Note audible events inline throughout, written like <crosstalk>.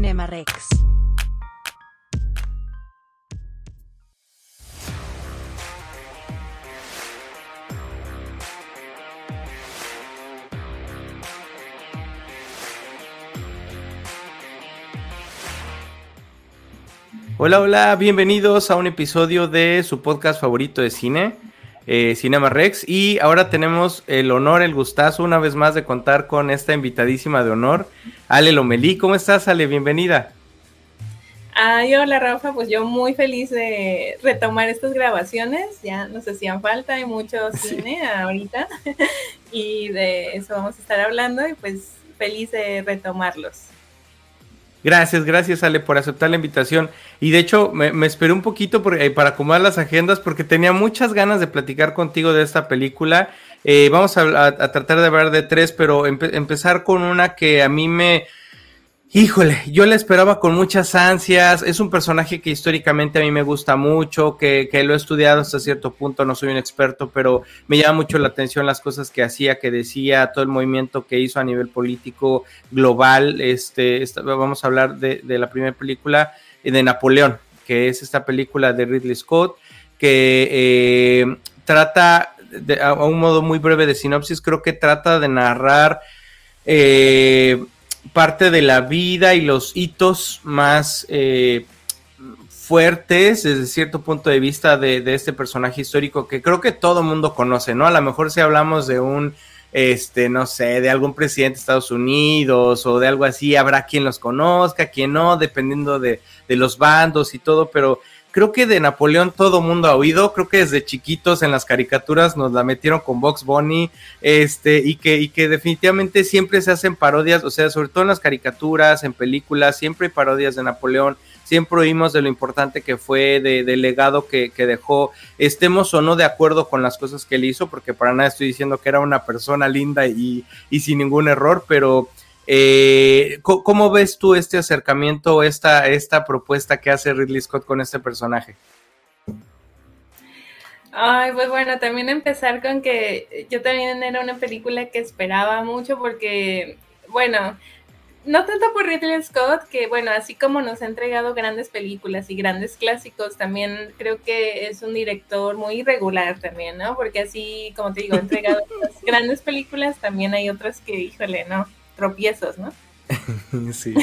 Cinema Rex. Hola, hola, bienvenidos a un episodio de su podcast favorito de cine, eh, Cinema Rex. Y ahora tenemos el honor, el gustazo una vez más de contar con esta invitadísima de honor, Ale Lomelí. ¿Cómo estás, Ale? Bienvenida. Ay, hola Rafa, pues yo muy feliz de retomar estas grabaciones, ya nos hacían falta, hay mucho <laughs> cine ahorita <laughs> y de eso vamos a estar hablando y pues feliz de retomarlos. Gracias, gracias Ale por aceptar la invitación. Y de hecho me, esperé un poquito eh, para acomodar las agendas porque tenía muchas ganas de platicar contigo de esta película. Eh, vamos a, tratar de hablar de tres, pero empezar con una que a mí me, Híjole, yo la esperaba con muchas ansias. Es un personaje que históricamente a mí me gusta mucho, que, que, lo he estudiado hasta cierto punto, no soy un experto, pero me llama mucho la atención las cosas que hacía, que decía, todo el movimiento que hizo a nivel político global. Este, vamos a hablar de, la primera película de Napoleón, que es esta película de Ridley Scott, que eh, trata, de, a un modo muy breve de sinopsis, creo que trata de narrar. Eh, parte de la vida y los hitos más eh, fuertes desde cierto punto de vista de, este personaje histórico que creo que todo mundo conoce, ¿no? A lo mejor si hablamos de un, este, no sé, de algún presidente de Estados Unidos o de algo así, habrá quien los conozca, quien no, dependiendo de, de los bandos y todo, pero creo que de Napoleón todo mundo ha oído, creo que desde chiquitos en las caricaturas nos la metieron con Box Bunny, este, y que, y que definitivamente siempre se hacen parodias, o sea, sobre todo en las caricaturas, en películas, siempre hay parodias de Napoleón, siempre oímos de lo importante que fue, de, del legado que, que, dejó, estemos o no de acuerdo con las cosas que él hizo, porque para nada estoy diciendo que era una persona linda y, y sin ningún error, pero eh, ¿Cómo ves tú este acercamiento, esta, esta propuesta que hace Ridley Scott con este personaje? Ay, pues bueno, también empezar con que yo también era una película que esperaba mucho porque, bueno, no tanto por Ridley Scott, que bueno, así como nos ha entregado grandes películas y grandes clásicos, también creo que es un director muy irregular también, ¿no? Porque así, como te digo, ha entregado <laughs> grandes películas, también hay otras que, híjole, no tropiezos, ¿no? <laughs> sí.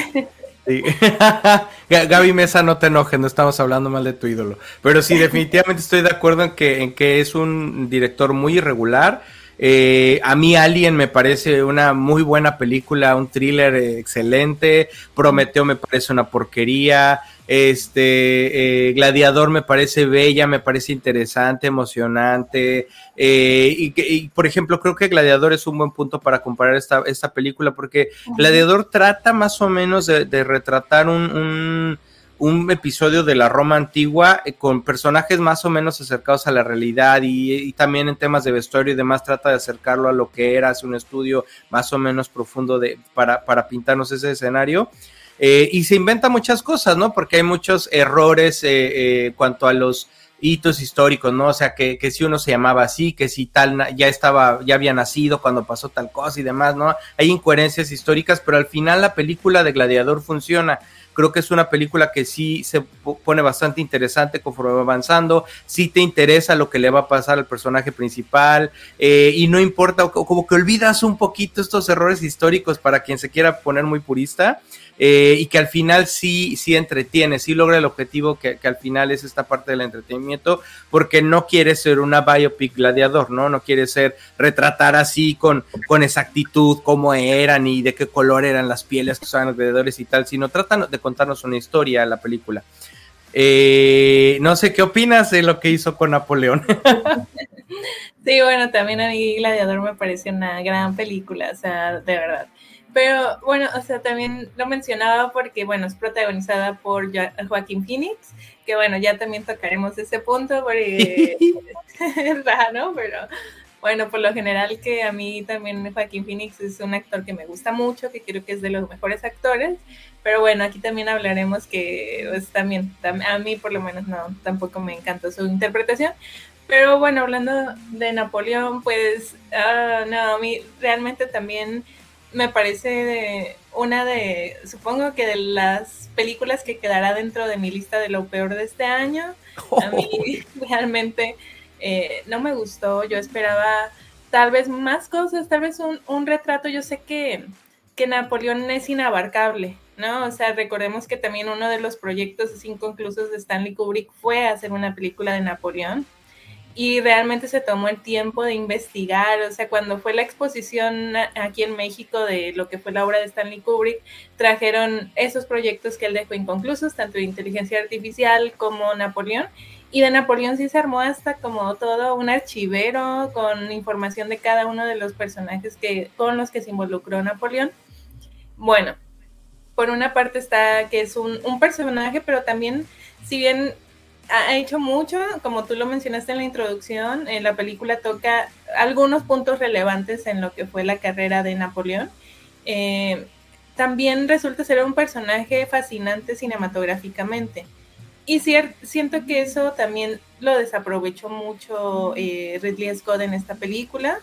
<laughs> Gaby Mesa, no te enojes, no estamos hablando mal de tu ídolo. Pero sí, definitivamente estoy de acuerdo en que, en que es un director muy irregular. Eh, a mí Alien me parece una muy buena película, un thriller excelente. Prometeo me parece una porquería. Este, eh, Gladiador me parece bella, me parece interesante, emocionante. Eh, y, por ejemplo, creo que Gladiador es un buen punto para comparar esta, esta película, porque Gladiador trata más o menos de, retratar un, un, episodio de la Roma antigua eh, con personajes más o menos acercados a la realidad y, también en temas de vestuario y demás trata de acercarlo a lo que era, hace un estudio más o menos profundo de, para, para pintarnos ese escenario. Eh, y se inventa muchas cosas, ¿no? Porque hay muchos errores eh, cuanto a los hitos históricos, ¿no? O sea, que, que, si uno se llamaba así, que si tal ya estaba, ya había nacido cuando pasó tal cosa y demás, ¿no? Hay incoherencias históricas, pero al final la película de Gladiador funciona. Creo que es una película que sí se pone bastante interesante conforme va avanzando, sí te interesa lo que le va a pasar al personaje principal y no importa, como que olvidas un poquito estos errores históricos para quien se quiera poner muy purista eh, y que al final sí, sí entretiene, sí logra el objetivo que, al final es esta parte del entretenimiento, porque no quiere ser una biopic gladiador, ¿no? No quiere ser retratar así con, con exactitud cómo eran y de qué color eran las pieles que usaban los gladiadores y tal, sino tratan de contarnos una historia la película. Eh, no sé qué opinas de lo que hizo con Napoleón. <laughs> sí, bueno, también a mí Gladiador me parece una gran película, o sea, de verdad. Pero bueno, o sea, también lo mencionaba porque, bueno, es protagonizada por Joaquín Phoenix, que bueno, ya también tocaremos ese punto porque <laughs> es raro, pero bueno, por lo general que a mí también Joaquín Phoenix es un actor que me gusta mucho, que creo que es de los mejores actores, pero bueno, aquí también hablaremos que pues, también, a mí por lo menos no, tampoco me encanta su interpretación, pero bueno, hablando de Napoleón, pues, uh, no, a mí realmente también me parece una de, supongo que de las películas que quedará dentro de mi lista de lo peor de este año. A mí <laughs> <laughs> realmente eh, no me gustó, yo esperaba tal vez más cosas, tal vez un, un retrato, yo sé que, que Napoleón es inabarcable, ¿no? O sea, recordemos que también uno de los proyectos inconclusos de Stanley Kubrick fue hacer una película de Napoleón y realmente se tomó el tiempo de investigar, o sea, cuando fue la exposición aquí en México de lo que fue la obra de Stanley Kubrick, trajeron esos proyectos que él dejó inconclusos, tanto de inteligencia artificial como Napoleón, y de Napoleón sí se armó hasta como todo un archivero con información de cada uno de los personajes que, con los que se involucró Napoleón. Bueno, por una parte está que es un, un personaje, pero también, si bien ha hecho mucho, como tú lo mencionaste en la introducción, la película toca algunos puntos relevantes en lo que fue la carrera de Napoleón. Eh, también resulta ser un personaje fascinante cinematográficamente. Y siento que eso también lo desaprovechó mucho eh, Ridley Scott en esta película.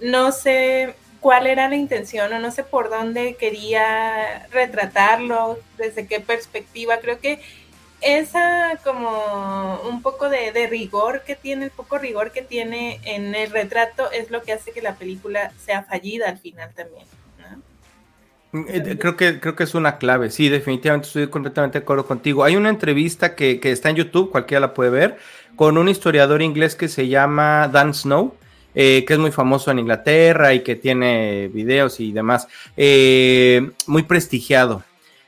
No sé cuál era la intención o no sé por dónde quería retratarlo, desde qué perspectiva. Creo que esa como un poco de, rigor que tiene, el poco rigor que tiene en el retrato es lo que hace que la película sea fallida al final también. Eh, creo que, creo que es una clave, sí, definitivamente estoy completamente de acuerdo contigo. Hay una entrevista que, está en YouTube, cualquiera la puede ver, con un historiador inglés que se llama Dan Snow, eh, que es muy famoso en Inglaterra y que tiene videos y demás, eh, muy prestigiado.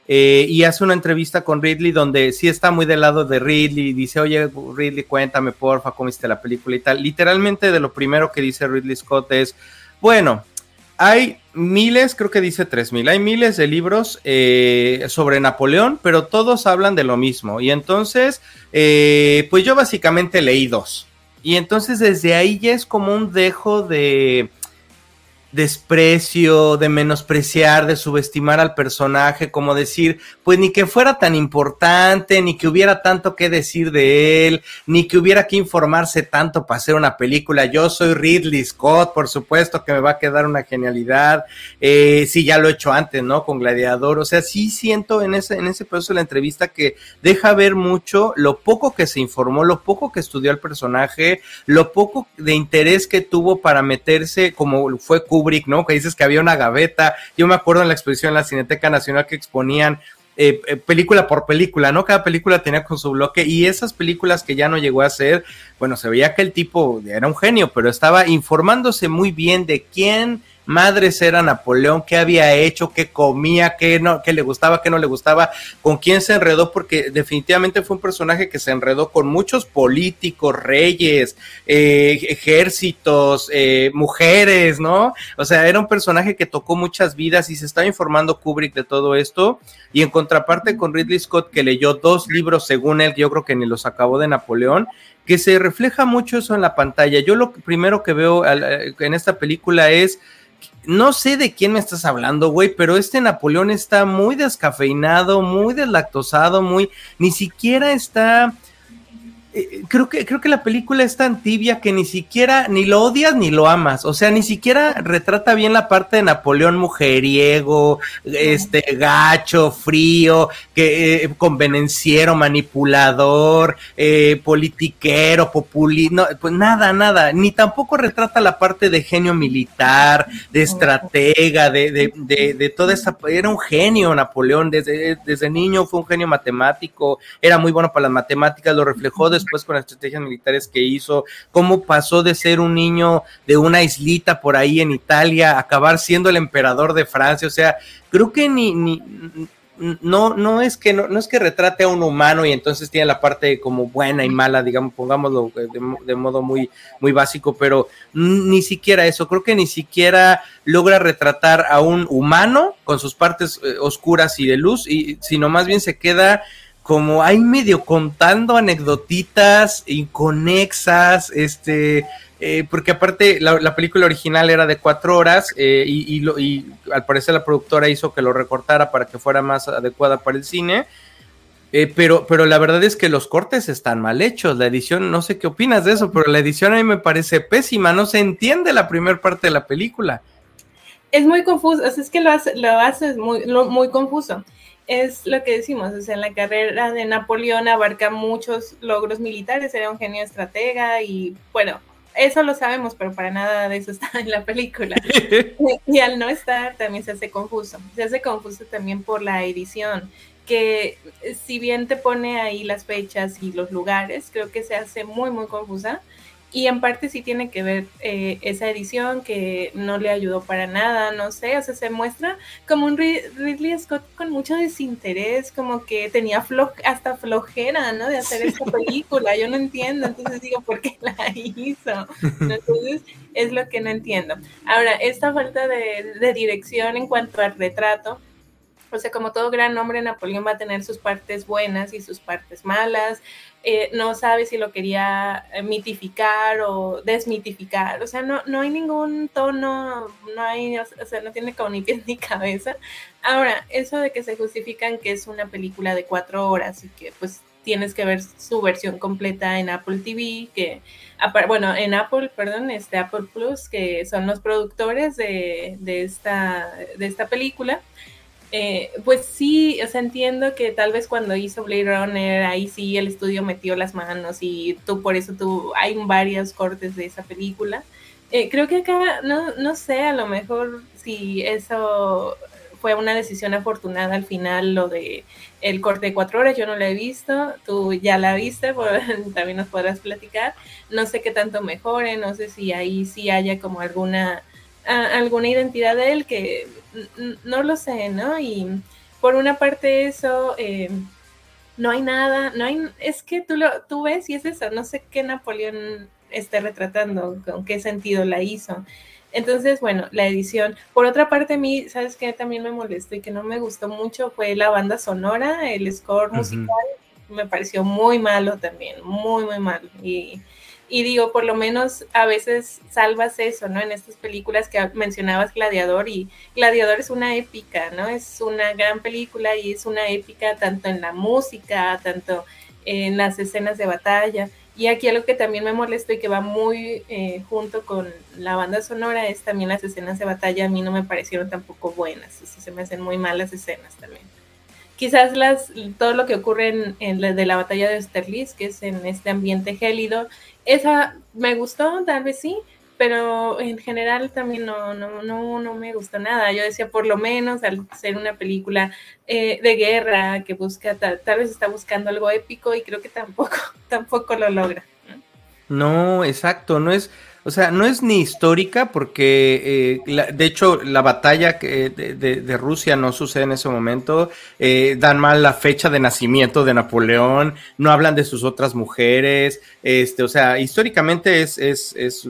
Eh, y hace una entrevista con Ridley donde sí está muy del lado de Ridley, dice, oye Ridley, cuéntame porfa cómo viste la película y tal. Literalmente de lo primero que dice Ridley Scott es, bueno, hay miles, creo que dice tres mil, hay miles de libros eh, sobre Napoleón, pero todos hablan de lo mismo. Y entonces, eh, pues yo básicamente leí dos. Y entonces desde ahí ya es como un dejo de desprecio, de menospreciar, de subestimar al personaje, como decir, pues ni que fuera tan importante, ni que hubiera tanto que decir de él, ni que hubiera que informarse tanto para hacer una película. Yo soy Ridley Scott, por supuesto que me va a quedar una genialidad. Eh, sí, ya lo he hecho antes, ¿no? Con Gladiador. O sea, sí siento en ese, en ese proceso de la entrevista que deja ver mucho lo poco que se informó, lo poco que estudió el personaje, lo poco de interés que tuvo para meterse, como fue Kubrick ¿no? Que dices que había una gaveta. Yo me acuerdo en la exposición en la Cineteca Nacional que exponían eh, eh, película por película, ¿no? Cada película tenía con su bloque y esas películas que ya no llegó a hacer, bueno, se veía que el tipo era un genio, pero estaba informándose muy bien de quién madres era Napoleón, qué había hecho, qué comía, qué, no, qué le gustaba, qué no le gustaba, con quién se enredó, porque definitivamente fue un personaje que se enredó con muchos políticos, reyes, eh, ejércitos, eh, mujeres, ¿no? O sea, era un personaje que tocó muchas vidas y se estaba informando Kubrick de todo esto. Y en contraparte con Ridley Scott, que leyó dos libros según él, yo creo que ni los acabó de Napoleón, que se refleja mucho eso en la pantalla. Yo lo primero que veo en esta película es no sé de quién me estás hablando, güey, pero este Napoleón está muy descafeinado, muy deslactosado, muy, ni siquiera está eh, creo que, creo que la película es tan tibia que ni siquiera, ni lo odias ni lo amas. O sea, ni siquiera retrata bien la parte de Napoleón mujeriego, este, gacho, frío, que eh, convenenciero, manipulador, eh, politiquero, populista, pues nada, nada. Ni tampoco retrata la parte de genio militar, de estratega, de, de, de, de toda esa. Era un genio Napoleón, desde, desde niño fue un genio matemático, era muy bueno para las matemáticas, lo reflejó después después con las estrategias militares que hizo, cómo pasó de ser un niño de una islita por ahí en Italia a acabar siendo el emperador de Francia, o sea, creo que ni, no, no es que no, es que retrate a un humano y entonces tiene la parte como buena y mala, digamos, pongámoslo de, modo muy, muy básico, pero ni siquiera eso, creo que ni siquiera logra retratar a un humano con sus partes eh, oscuras y de luz, y, sino más bien se queda como hay medio contando anecdotitas inconexas, este, eh, porque aparte la, película original era de cuatro horas eh, y, y, al parecer la productora hizo que lo recortara para que fuera más adecuada para el cine. Eh, pero, pero la verdad es que los cortes están mal hechos. La edición, no sé qué opinas de eso, pero la edición a mí me parece pésima. No se entiende la primera parte de la película es muy confuso, o sea, es que lo hace, lo hace muy, muy confuso. Es lo que decimos, o sea, en la carrera de Napoleón abarca muchos logros militares, era un genio estratega y bueno, eso lo sabemos, pero para nada de eso <laughs> está en la película. <laughs> y al no estar también se hace confuso. Se hace confuso también por la edición, que si bien te pone ahí las fechas y los lugares, creo que se hace muy, muy confusa y en parte sí tiene que ver eh, esa edición que no le ayudó para nada, no sé, o sea, se muestra como un Ridley Scott con mucho desinterés, como que tenía flo hasta flojera, ¿no? De hacer esta película, yo no entiendo, entonces digo, ¿por qué la hizo? Entonces, es lo que no entiendo. Ahora, esta falta de, de dirección en cuanto al retrato, o sea, como todo gran hombre, Napoleón va a tener sus partes buenas y sus partes malas. Eh, no sabe si lo quería eh, mitificar o desmitificar. O sea, no, no hay ningún tono, no hay, o sea, no tiene como ni pies ni cabeza. Ahora, eso de que se justifican que es una película de cuatro horas y que pues tienes que ver su versión completa en Apple TV, que, bueno, en Apple, perdón, este Apple Plus, que son los productores de, de, esta, de esta película. Eh, pues sí, o sea, entiendo que tal vez cuando hizo Blade Runner, ahí sí el estudio metió las manos y tú por eso tú, hay varios cortes de esa película. Eh, creo que acá, no, no sé, a lo mejor si eso fue una decisión afortunada al final, lo de el corte de cuatro horas, yo no lo he visto, tú ya la viste, <laughs> también nos podrás platicar. No sé qué tanto mejore, no sé si ahí sí haya como alguna alguna identidad de él que no lo sé, ¿no? Y por una parte eso, eh, no hay nada, no hay, es que tú lo, tú ves y es eso, no sé qué Napoleón esté retratando, con qué sentido la hizo. Entonces, bueno, la edición. Por otra parte, a mí, ¿sabes qué? También me molestó y que no me gustó mucho fue la banda sonora, el score musical, me pareció muy malo también, muy, muy malo. Y y digo, por lo menos a veces salvas eso, ¿no? En estas películas que mencionabas Gladiador y Gladiador es una épica, ¿no? Es una gran película y es una épica tanto en la música, tanto en las escenas de batalla. Y aquí algo que también me molestó y que va muy eh, junto con la banda sonora es también las escenas de batalla. A mí no me parecieron tampoco buenas, se me hacen muy malas escenas también quizás las, todo lo que ocurre en, la, de la batalla de Austerlitz, que es en este ambiente gélido, esa me gustó, tal vez sí, pero en general también no, no, no, no me gustó nada. Yo decía, por lo menos al ser una película eh, de guerra que busca, tal, vez está buscando algo épico y creo que tampoco, <laughs> tampoco lo logra. No, exacto, no es, o sea, no es ni histórica porque, eh, de hecho, la batalla de, de, Rusia no sucede en ese momento. Eh, dan mal la fecha de nacimiento de Napoleón, no hablan de sus otras mujeres. Este, o sea, históricamente es, es, es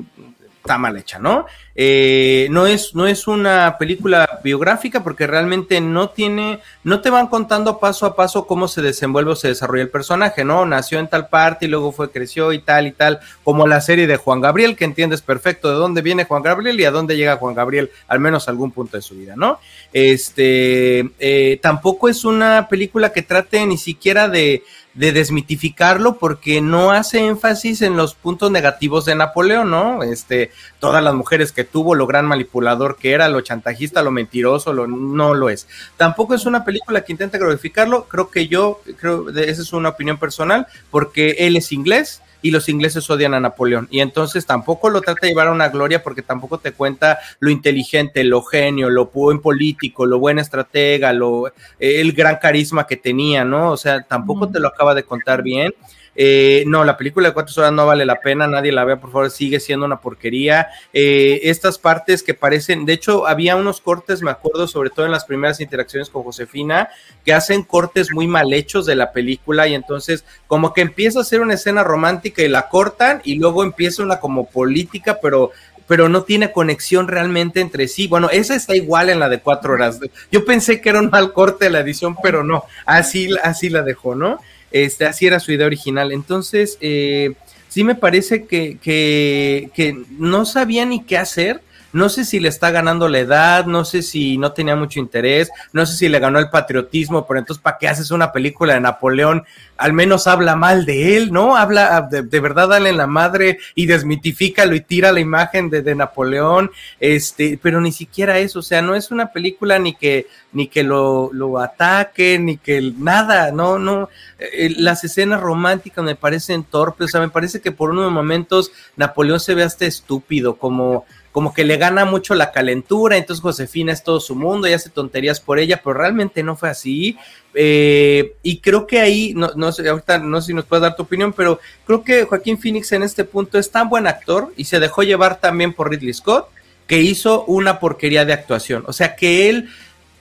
está mal hecha, ¿no? Eh, no, es, no es una película biográfica porque realmente no tiene, no te van contando paso a paso cómo se desenvuelve o se desarrolla el personaje, ¿no? Nació en tal parte y luego fue, creció y tal y tal, como la serie de Juan Gabriel, que entiendes perfecto de dónde viene Juan Gabriel y a dónde llega Juan Gabriel, al menos algún punto de su vida, ¿no? Este, eh, tampoco es una película que trate ni siquiera de, de desmitificarlo porque no hace énfasis en los puntos negativos de Napoleón, ¿no? Este, todas las mujeres que tuvo, lo gran manipulador que era, lo chantajista, lo mentiroso, lo, no lo es. Tampoco es una película que intenta glorificarlo, creo que yo, creo, esa es una opinión personal, porque él es inglés, y los ingleses odian a Napoleón. Y entonces tampoco lo trata de llevar a una gloria porque tampoco te cuenta lo inteligente, lo genio, lo buen político, lo buen estratega, lo, el gran carisma que tenía, ¿no? O sea, tampoco te lo acaba de contar bien. Eh, no, la película de cuatro horas no vale la pena, nadie la vea, por favor, sigue siendo una porquería. Eh, estas partes que parecen, de hecho, había unos cortes, me acuerdo, sobre todo en las primeras interacciones con Josefina, que hacen cortes muy mal hechos de la película y entonces como que empieza a ser una escena romántica y la cortan y luego empieza una como política, pero pero no tiene conexión realmente entre sí. Bueno, esa está igual en la de cuatro horas. Yo pensé que era un mal corte de la edición, pero no, así, así la dejó, ¿no? Este, así era su idea original. Entonces, eh, sí me parece que, que, no sabía ni qué hacer. No sé si le está ganando la edad, no sé si no tenía mucho interés, no sé si le ganó el patriotismo, pero entonces, ¿para qué haces una película de Napoleón? Al menos habla mal de él, ¿no? Habla de, verdad, dale en la madre y desmitifícalo y tira la imagen de, Napoleón, este, pero ni siquiera eso, o sea, no es una película ni que ni que lo, lo ataque, ni que nada, no, no, eh, las escenas románticas me parecen torpes, o sea, me parece que por unos momentos Napoleón se ve hasta estúpido, como, como que le gana mucho la calentura, entonces Josefina es todo su mundo y hace tonterías por ella, pero realmente no fue así. Eh, y creo que ahí, no, no sé, ahorita no sé si nos puedes dar tu opinión, pero creo que Joaquín Phoenix en este punto es tan buen actor y se dejó llevar también por Ridley Scott, que hizo una porquería de actuación. O sea, que él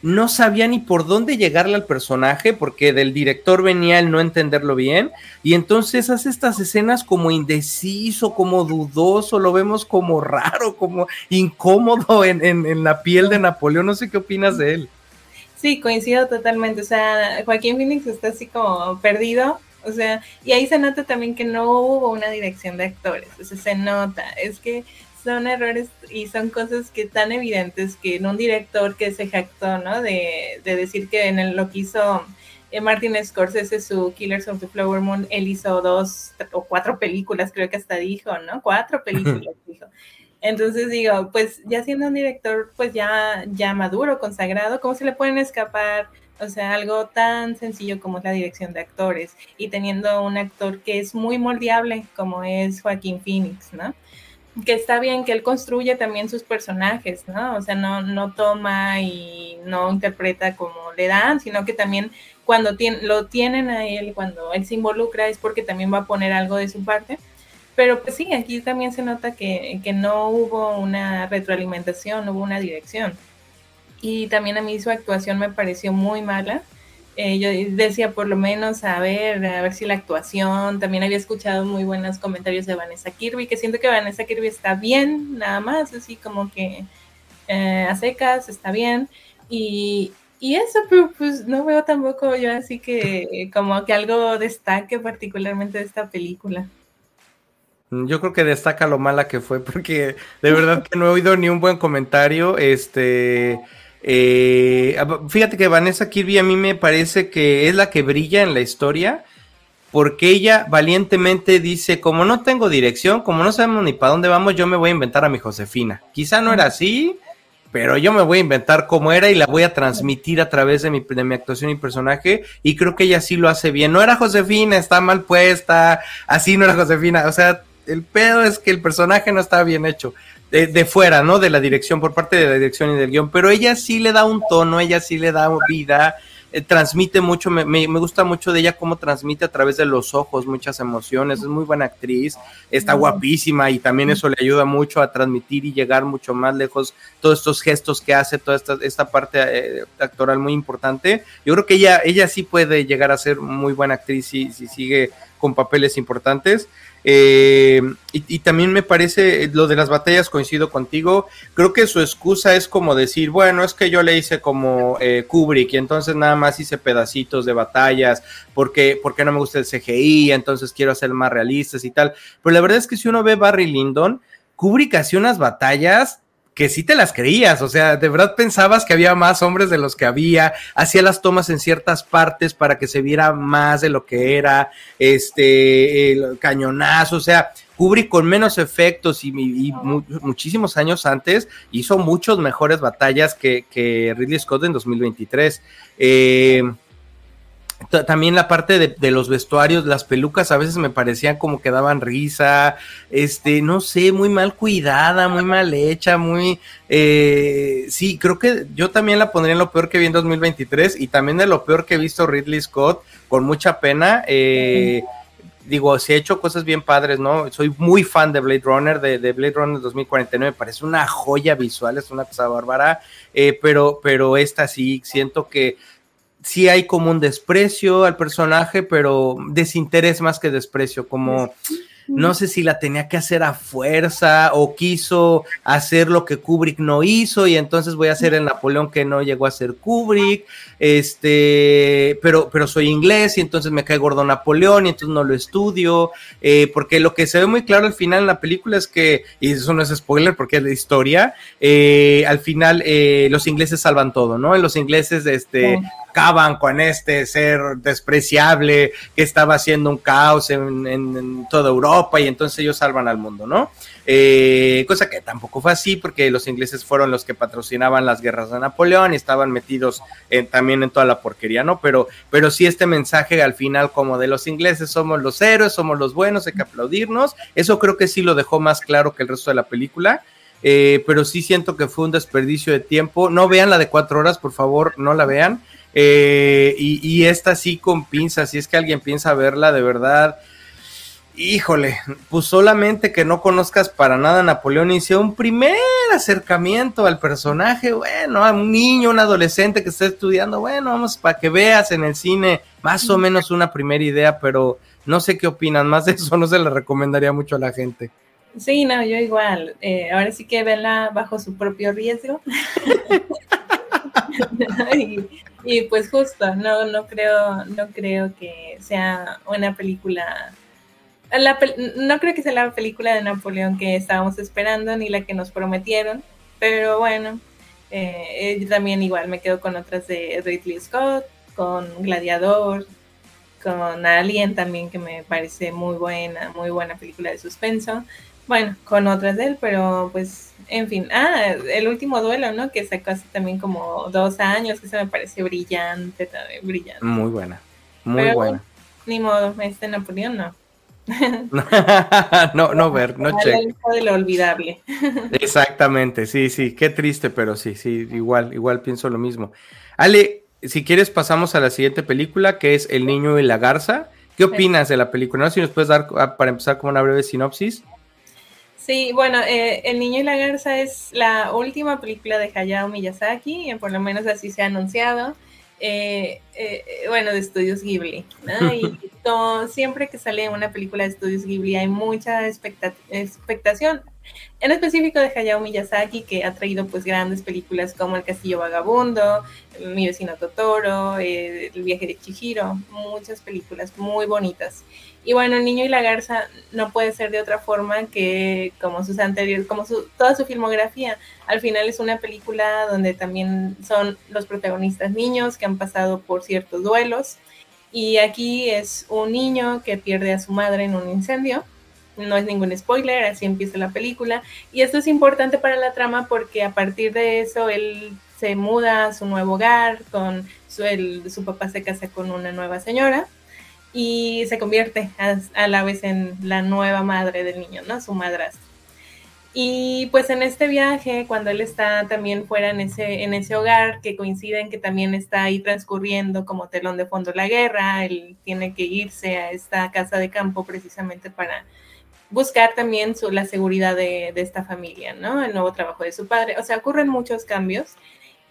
no sabía ni por dónde llegarle al personaje, porque del director venía el no entenderlo bien, y entonces hace estas escenas como indeciso, como dudoso, lo vemos como <laughs> raro, como incómodo en, la piel de Napoleón, no sé qué opinas de él. Sí, coincido totalmente, o sea, Joaquín Phoenix está así como perdido, o sea, y ahí se nota también que no hubo una dirección de actores, o sea, se nota, es que son errores y son cosas que tan evidentes que en un director que se jactó, ¿no? De, decir que en el, lo que hizo eh, Martin Scorsese, su Killers of the Flower Moon, él hizo dos o cuatro películas, creo que hasta dijo, ¿no? Cuatro películas <laughs> dijo. Entonces digo, pues ya siendo un director, pues ya, ya maduro, consagrado, ¿cómo se le pueden escapar? O sea, algo tan sencillo como es la dirección de actores y teniendo un actor que es muy moldeable como es Joaquín Phoenix, ¿no? Que está bien que él construye también sus personajes, ¿no? O sea, no, no toma y no interpreta como le dan, sino que también cuando lo tienen a él, cuando él se involucra, es porque también va a poner algo de su parte. Pero pues sí, aquí también se nota que, que no hubo una retroalimentación, no hubo una dirección. Y también a mí su actuación me pareció muy mala. Eh, yo decía por lo menos a ver, a ver si la actuación, también había escuchado muy buenos comentarios de Vanessa Kirby, que siento que Vanessa Kirby está bien, nada más, así como que eh, a secas, está bien, y, y eso, pero pues no veo tampoco yo así que como que algo destaque particularmente de esta película. Yo creo que destaca lo mala que fue, porque de verdad que no he oído ni un buen comentario, este... Eh, fíjate que Vanessa Kirby a mí me parece que es la que brilla en la historia, porque ella valientemente dice, como no tengo dirección, como no sabemos ni para dónde vamos, yo me voy a inventar a mi Josefina. Quizá no era así, pero yo me voy a inventar cómo era y la voy a transmitir a través de mi, de mi actuación y personaje, y creo que ella sí lo hace bien. No era Josefina, está mal puesta, así no era Josefina, o sea, el pedo es que el personaje no estaba bien hecho de, fuera, ¿no? De la dirección, por parte de la dirección y del guion, pero ella sí le da un tono, ella sí le da vida, eh, transmite mucho, me, me, gusta mucho de ella cómo transmite a través de los ojos muchas emociones, es muy buena actriz, está guapísima y también eso le ayuda mucho a transmitir y llegar mucho más lejos, todos estos gestos que hace, toda esta, esta parte eh, actoral muy importante. Yo creo que ella, ella sí puede llegar a ser muy buena actriz si, si sigue con papeles importantes. Eh, y, también me parece eh, lo de las batallas, coincido contigo. Creo que su excusa es como decir, bueno, es que yo le hice como eh, Kubrick y entonces nada más hice pedacitos de batallas porque, porque no me gusta el CGI, entonces quiero hacer más realistas y tal. Pero la verdad es que si uno ve Barry Lyndon, Kubrick hacía unas batallas que sí te las creías, o sea, de verdad pensabas que había más hombres de los que había, hacía las tomas en ciertas partes para que se viera más de lo que era, este, el cañonazo, o sea, Kubrick con menos efectos y, muchísimos años antes hizo muchos mejores batallas que, que Ridley Scott en 2023. Eh, también la parte de, los vestuarios, las pelucas a veces me parecían como que daban risa, este, no sé, muy mal cuidada, muy mal hecha, muy, eh, sí, creo que yo también la pondría en lo peor que vi en 2023 y también de lo peor que he visto Ridley Scott, con mucha pena, eh, digo, si ha hecho cosas bien padres, ¿no? Soy muy fan de Blade Runner, de, de Blade Runner 2049, me parece una joya visual, es una cosa bárbara, eh, pero, pero esta sí, siento que sí hay como un desprecio al personaje, pero desinterés más que desprecio, como no sé si la tenía que hacer a fuerza o quiso hacer lo que Kubrick no hizo y entonces voy a hacer el Napoleón que no llegó a ser Kubrick, este, pero, pero soy inglés y entonces me cae gordo Napoleón y entonces no lo estudio, eh, porque lo que se ve muy claro al final en la película es que, y eso no es spoiler porque es la historia, eh, al final eh, los ingleses salvan todo, ¿no? Los ingleses, este, acaban con este ser despreciable que estaba haciendo un caos en, toda Europa y entonces ellos salvan al mundo, ¿no? Eh, cosa que tampoco fue así porque los ingleses fueron los que patrocinaban las guerras de Napoleón y estaban metidos también en toda la porquería, ¿no? Pero, pero sí este mensaje al final como de los ingleses somos los héroes, somos los buenos, hay que aplaudirnos, eso creo que sí lo dejó más claro que el resto de la película. Eh, pero sí siento que fue un desperdicio de tiempo. No vean la de cuatro horas, por favor, no la vean. Eh, y, esta sí con pinzas, si es que alguien piensa verla de verdad, híjole, pues solamente que no conozcas para nada a Napoleón y sea un primer acercamiento al personaje, bueno, a un niño, un adolescente que está estudiando, bueno, vamos para que veas en el cine más o menos una primera idea, pero no sé qué opinan, más de eso no se le recomendaría mucho a la gente. Sí, no, yo igual. Eh, ahora sí que venla bajo su propio riesgo. <laughs> <laughs> y, pues justo, no, no creo, no creo que sea una película. no creo que sea la película de Napoleón que estábamos esperando ni la que nos prometieron, pero bueno, eh, yo también igual me quedo con otras de Ridley Scott, con Gladiador, con Alien también que me parece muy buena, muy buena película de suspenso. Bueno, con otras de él, pero pues, en fin. Ah, el último duelo, ¿no? Que sacó hace también como dos años, que se me parece brillante, también brillante. Muy buena, muy buena. Ni modo, este Napoleón no. <laughs> no, no ver, no che. de lo olvidable. Exactamente, sí, sí, qué triste, pero sí, sí, igual, igual pienso lo mismo. Ale, si quieres pasamos a la siguiente película, que es El niño y la garza. ¿Qué opinas de la película? No sé si nos puedes dar, ah, para empezar, como una breve sinopsis. Sí, bueno, eh, El Niño y la Garza es la última película de Hayao Miyazaki, por lo menos así se ha anunciado. Eh, eh, bueno, de Estudios Ghibli, ¿no? Y <laughs> siempre que sale una película de Estudios Ghibli hay mucha expectación, en específico de Hayao Miyazaki, que ha traído pues grandes películas como El Castillo Vagabundo, Mi vecino Totoro, El viaje de Chihiro, muchas películas muy bonitas. Y bueno, El Niño y la Garza no puede ser de otra forma que como sus anteriores, como toda su filmografía. Al final es una película donde también son los protagonistas niños que han pasado por ciertos duelos. Y aquí es un niño que pierde a su madre en un incendio. No es ningún spoiler, así empieza la película. Y esto es importante para la trama porque a partir de eso él se muda a su nuevo hogar, con su, su papá se casa con una nueva señora y se convierte a, la vez en la nueva madre del niño, ¿no? Su madrastra. Y pues en este viaje, cuando él está también fuera en ese, en ese hogar, que coinciden que también está ahí transcurriendo como telón de fondo la guerra, él tiene que irse a esta casa de campo precisamente para buscar también su, la seguridad de, de esta familia, ¿no? El nuevo trabajo de su padre. O sea, ocurren muchos cambios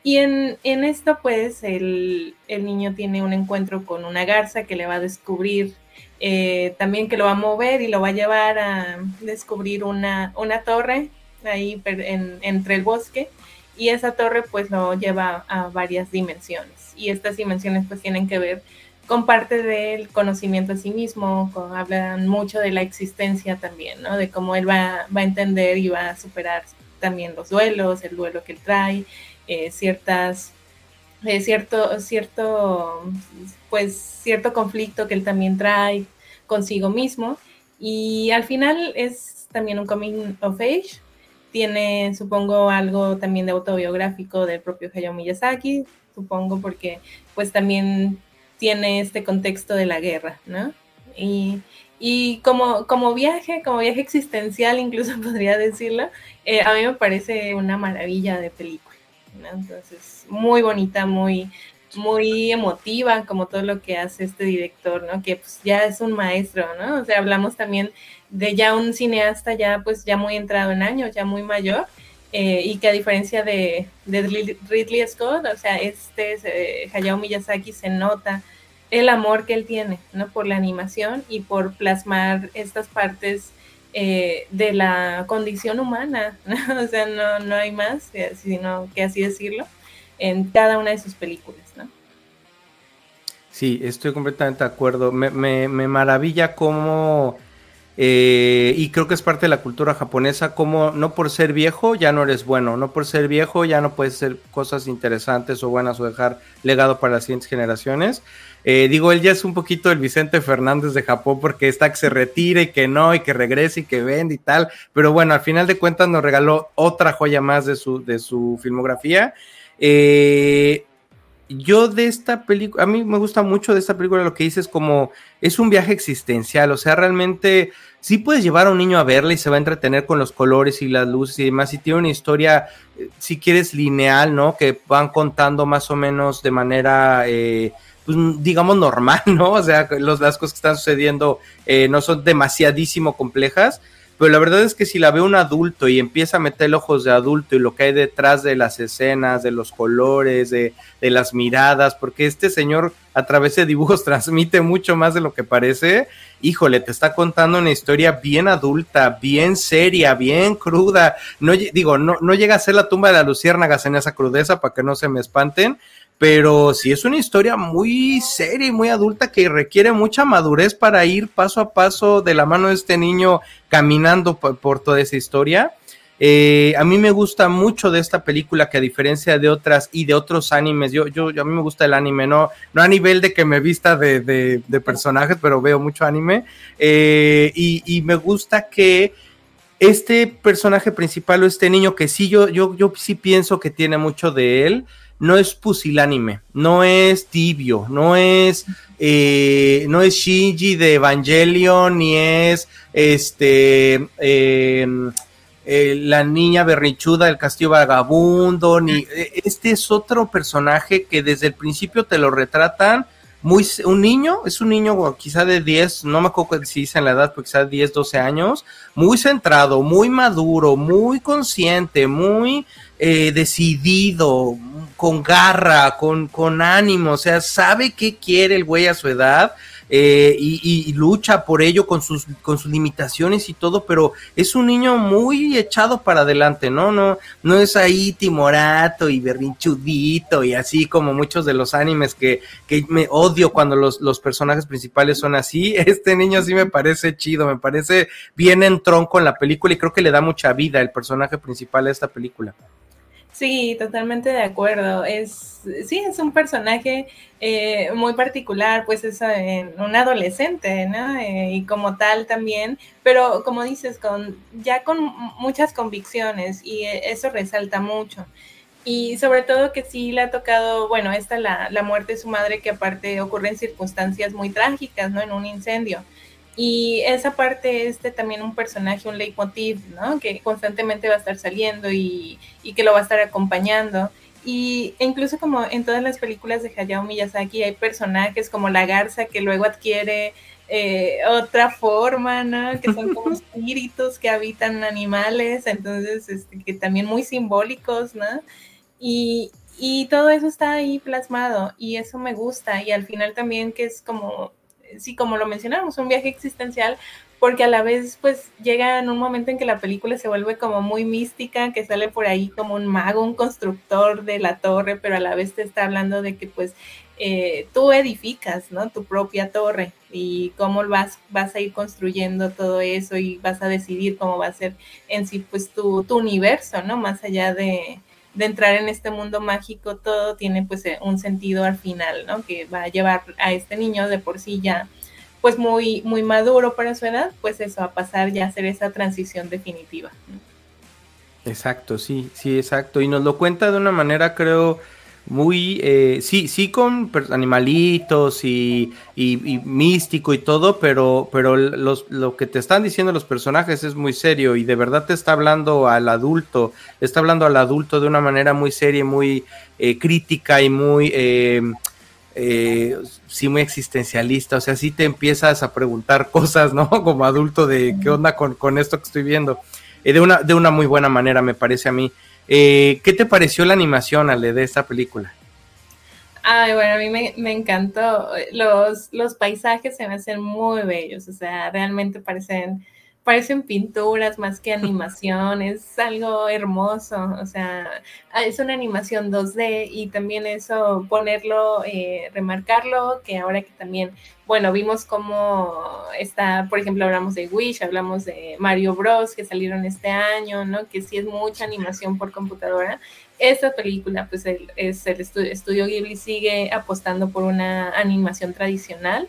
y en, esto, pues, el, niño tiene un encuentro con una garza que le va a descubrir, eh, también que lo va a mover y lo va a llevar a descubrir una, una torre ahí entre el bosque. Y esa torre, pues, lo lleva a varias dimensiones. Y estas dimensiones, pues, tienen que ver con parte del conocimiento a sí mismo, hablan mucho de la existencia también, ¿no? De cómo él va, va a entender y va a superar también los duelos, el duelo que él trae, eh, ciertas, eh, cierto, cierto, pues cierto conflicto que él también trae consigo mismo. Y al final es también un coming of age. Tiene, supongo, algo también de autobiográfico del propio Hayao Miyazaki, supongo, porque pues también tiene este contexto de la guerra, ¿no? Y, y como, como viaje, como viaje existencial, incluso <laughs> podría decirlo, eh, a mí me parece una maravilla de película. Entonces, muy bonita, muy, muy emotiva, como todo lo que hace este director, ¿no? Que pues ya es un maestro, ¿no? O sea, hablamos también de ya un cineasta ya pues ya muy entrado en años, ya muy mayor, eh, y que a diferencia de, Ridley Scott, o sea, este eh, Hayao Miyazaki se nota el amor que él tiene, ¿no? Por la animación y por plasmar estas partes eh, de la condición humana, ¿no? <laughs> O sea, no, no hay más, sino que así decirlo, en cada una de sus películas, ¿no? Sí, estoy completamente de acuerdo. Me, me, me maravilla cómo, eh, y creo que es parte de la cultura japonesa, como no por ser viejo ya no eres bueno, no por ser viejo ya no puedes hacer cosas interesantes o buenas o dejar legado para las siguientes generaciones. Eh, digo, él ya es un poquito el Vicente Fernández de Japón porque está que se retire y que no, y que regrese y que vende y tal, pero bueno, al final de cuentas nos regaló otra joya más de su, de su filmografía. Eh, yo de esta película, a mí me gusta mucho de esta película lo que dices como es un viaje existencial, o sea, realmente sí puedes llevar a un niño a verla y se va a entretener con los colores y las luces y demás, y tiene una historia, eh, si quieres, lineal, ¿no? Que van contando más o menos de manera... Eh, pues, digamos normal, ¿no? O sea, los, las cosas que están sucediendo eh, no son demasiadísimo complejas, pero la verdad es que si la ve un adulto y empieza a meter ojos de adulto y lo que hay detrás de las escenas, de los colores, de, de, las miradas, porque este señor a través de dibujos <laughs> transmite mucho más de lo que parece, híjole, te está contando una historia bien adulta, bien seria, bien cruda. No, digo, no, no llega a ser la tumba de las luciérnagas en esa crudeza para que no se me espanten, pero sí es una historia muy seria y muy adulta que requiere mucha madurez para ir paso a paso de la mano de este niño caminando por, toda esa historia. Eh, a mí me gusta mucho de esta película que a diferencia de otras y de otros animes, yo, yo, a mí me gusta el anime, no, no a nivel de que me vista de, de, personajes, pero veo mucho anime. Eh, y, y, me gusta que este personaje principal o este niño que sí, yo, yo, yo sí pienso que tiene mucho de él, no es pusilánime, no es tibio, no es, eh, no es Shinji de Evangelion, ni es este em, eh, la niña berrichuda del castillo vagabundo, ni este es otro personaje que desde el principio te lo retratan muy, un niño, es un niño quizá de 10, no me acuerdo si en la edad, pero quizá 10, 12 años, muy centrado, muy maduro, muy consciente, muy eh, decidido, con garra, con, con ánimo, o sea, sabe qué quiere el güey a su edad eh, y, lucha por ello con sus, con sus limitaciones y todo, pero es un niño muy echado para adelante, ¿no? No, no es ahí timorato y berrinchudito y así como muchos de los animes que, que me odio cuando los, los personajes principales son así. <laughs> Este niño sí me parece chido, me parece bien en tronco en la película y creo que le da mucha vida el personaje principal de esta película. Sí, totalmente de acuerdo. Es, sí, es un personaje eh, muy particular, pues es eh, un adolescente, ¿no? Eh, y como tal también, pero como dices, con ya con muchas convicciones y eso resalta mucho. Y sobre todo que sí le ha tocado, bueno, esta la, la muerte de su madre, que aparte ocurre en circunstancias muy trágicas, ¿no? En un incendio. Y esa parte, este también un personaje, un leitmotiv, ¿no? Que constantemente va a estar saliendo y, y que lo va a estar acompañando. Y e incluso como en todas las películas de Hayao Miyazaki hay personajes como la garza que luego adquiere eh, otra forma, ¿no? Que son como <laughs> espíritus que habitan animales, entonces este, que también muy simbólicos, ¿no? Y, y todo eso está ahí plasmado y eso me gusta y al final también que es como sí, como lo mencionamos, un viaje existencial, porque a la vez pues llega en un momento en que la película se vuelve como muy mística, que sale por ahí como un mago, un constructor de la torre, pero a la vez te está hablando de que pues eh, tú edificas, ¿no? Tu propia torre y cómo vas, vas a ir construyendo todo eso y vas a decidir cómo va a ser en sí pues tu, tu universo, ¿no? Más allá de, de entrar en este mundo mágico, todo tiene pues eh, un sentido al final, ¿no? Que va a llevar a este niño de por sí ya pues muy, muy maduro para su edad, pues eso, a pasar ya a hacer esa transición definitiva. Exacto, sí, sí, exacto. Y nos lo cuenta de una manera, creo, muy, eh, sí, sí con animalitos y, y, místico y todo, pero, pero los, lo que te están diciendo los personajes es muy serio y de verdad te está hablando al adulto, está hablando al adulto de una manera muy seria y muy eh, crítica y muy, eh, eh, sí, muy existencialista, o sea, sí te empiezas a preguntar <laughs> cosas, ¿no? Como adulto de qué onda con, con esto que estoy viendo. de, una, de una muy buena manera, me parece a mí. Eh, ¿Qué te pareció la animación, Ale, de esta película? Ay, bueno, a mí me, me, encantó. Los, los paisajes se me hacen muy bellos, o sea, realmente parecen parecen pinturas más que animación, <laughs> es algo hermoso, o sea, ah, es una animación 2D y también eso, ponerlo, eh, remarcarlo, que ahora que también, bueno, vimos cómo está, por ejemplo, hablamos de Wish, hablamos de Mario Bros, que salieron este año, ¿no? Que sí es mucha animación por computadora. Esta película, pues el, es el estudio Ghibli sigue apostando por una animación tradicional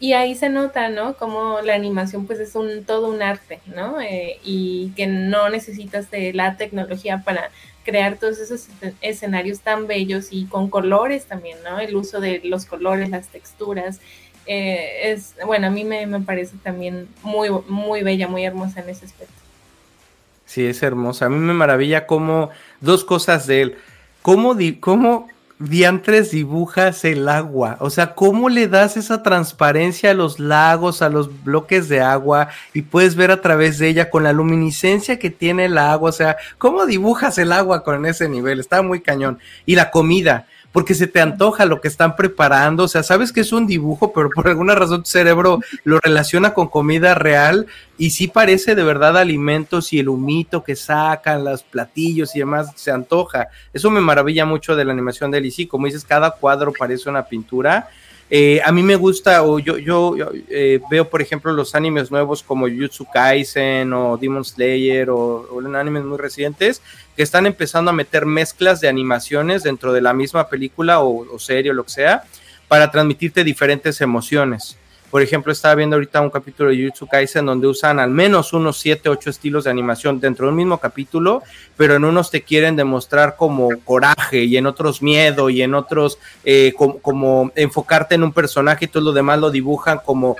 y ahí se nota, ¿no? Como la animación pues es un todo un arte, ¿no? Eh, y que no necesitas de la tecnología para crear todos esos escenarios tan bellos y con colores también, ¿no? El uso de los colores, las texturas. Eh, es, bueno, a mí me, me, parece también muy, muy bella, muy hermosa en ese aspecto. Sí, es hermosa. A mí me maravilla como dos cosas de él. ¿Cómo, cómo diantres dibujas el agua? O sea, ¿cómo le das esa transparencia a los lagos, a los bloques de agua y puedes ver a través de ella con la luminiscencia que tiene el agua? O sea, ¿cómo dibujas el agua con ese nivel? Está muy cañón. Y la comida porque se te antoja lo que están preparando, o sea, sabes que es un dibujo, pero por alguna razón tu cerebro lo relaciona con comida real y sí parece de verdad alimentos y el humito que sacan, los platillos y demás, se antoja. Eso me maravilla mucho de la animación de Lizzie, como dices, cada cuadro parece una pintura eh, a mí me gusta, o yo, yo, eh, veo, por ejemplo, los animes nuevos como Jutsu Kaisen o Demon Slayer o, o animes muy recientes que están empezando a meter mezclas de animaciones dentro de la misma película o, o serie o lo que sea para transmitirte diferentes emociones. Por ejemplo, estaba viendo ahorita un capítulo de Jujutsu Kaisen donde usan al menos unos 7, 8 estilos de animación dentro de un mismo capítulo, pero en unos te quieren demostrar como coraje y en otros miedo y en otros eh, como, enfocarte en un personaje y todo lo demás lo dibujan como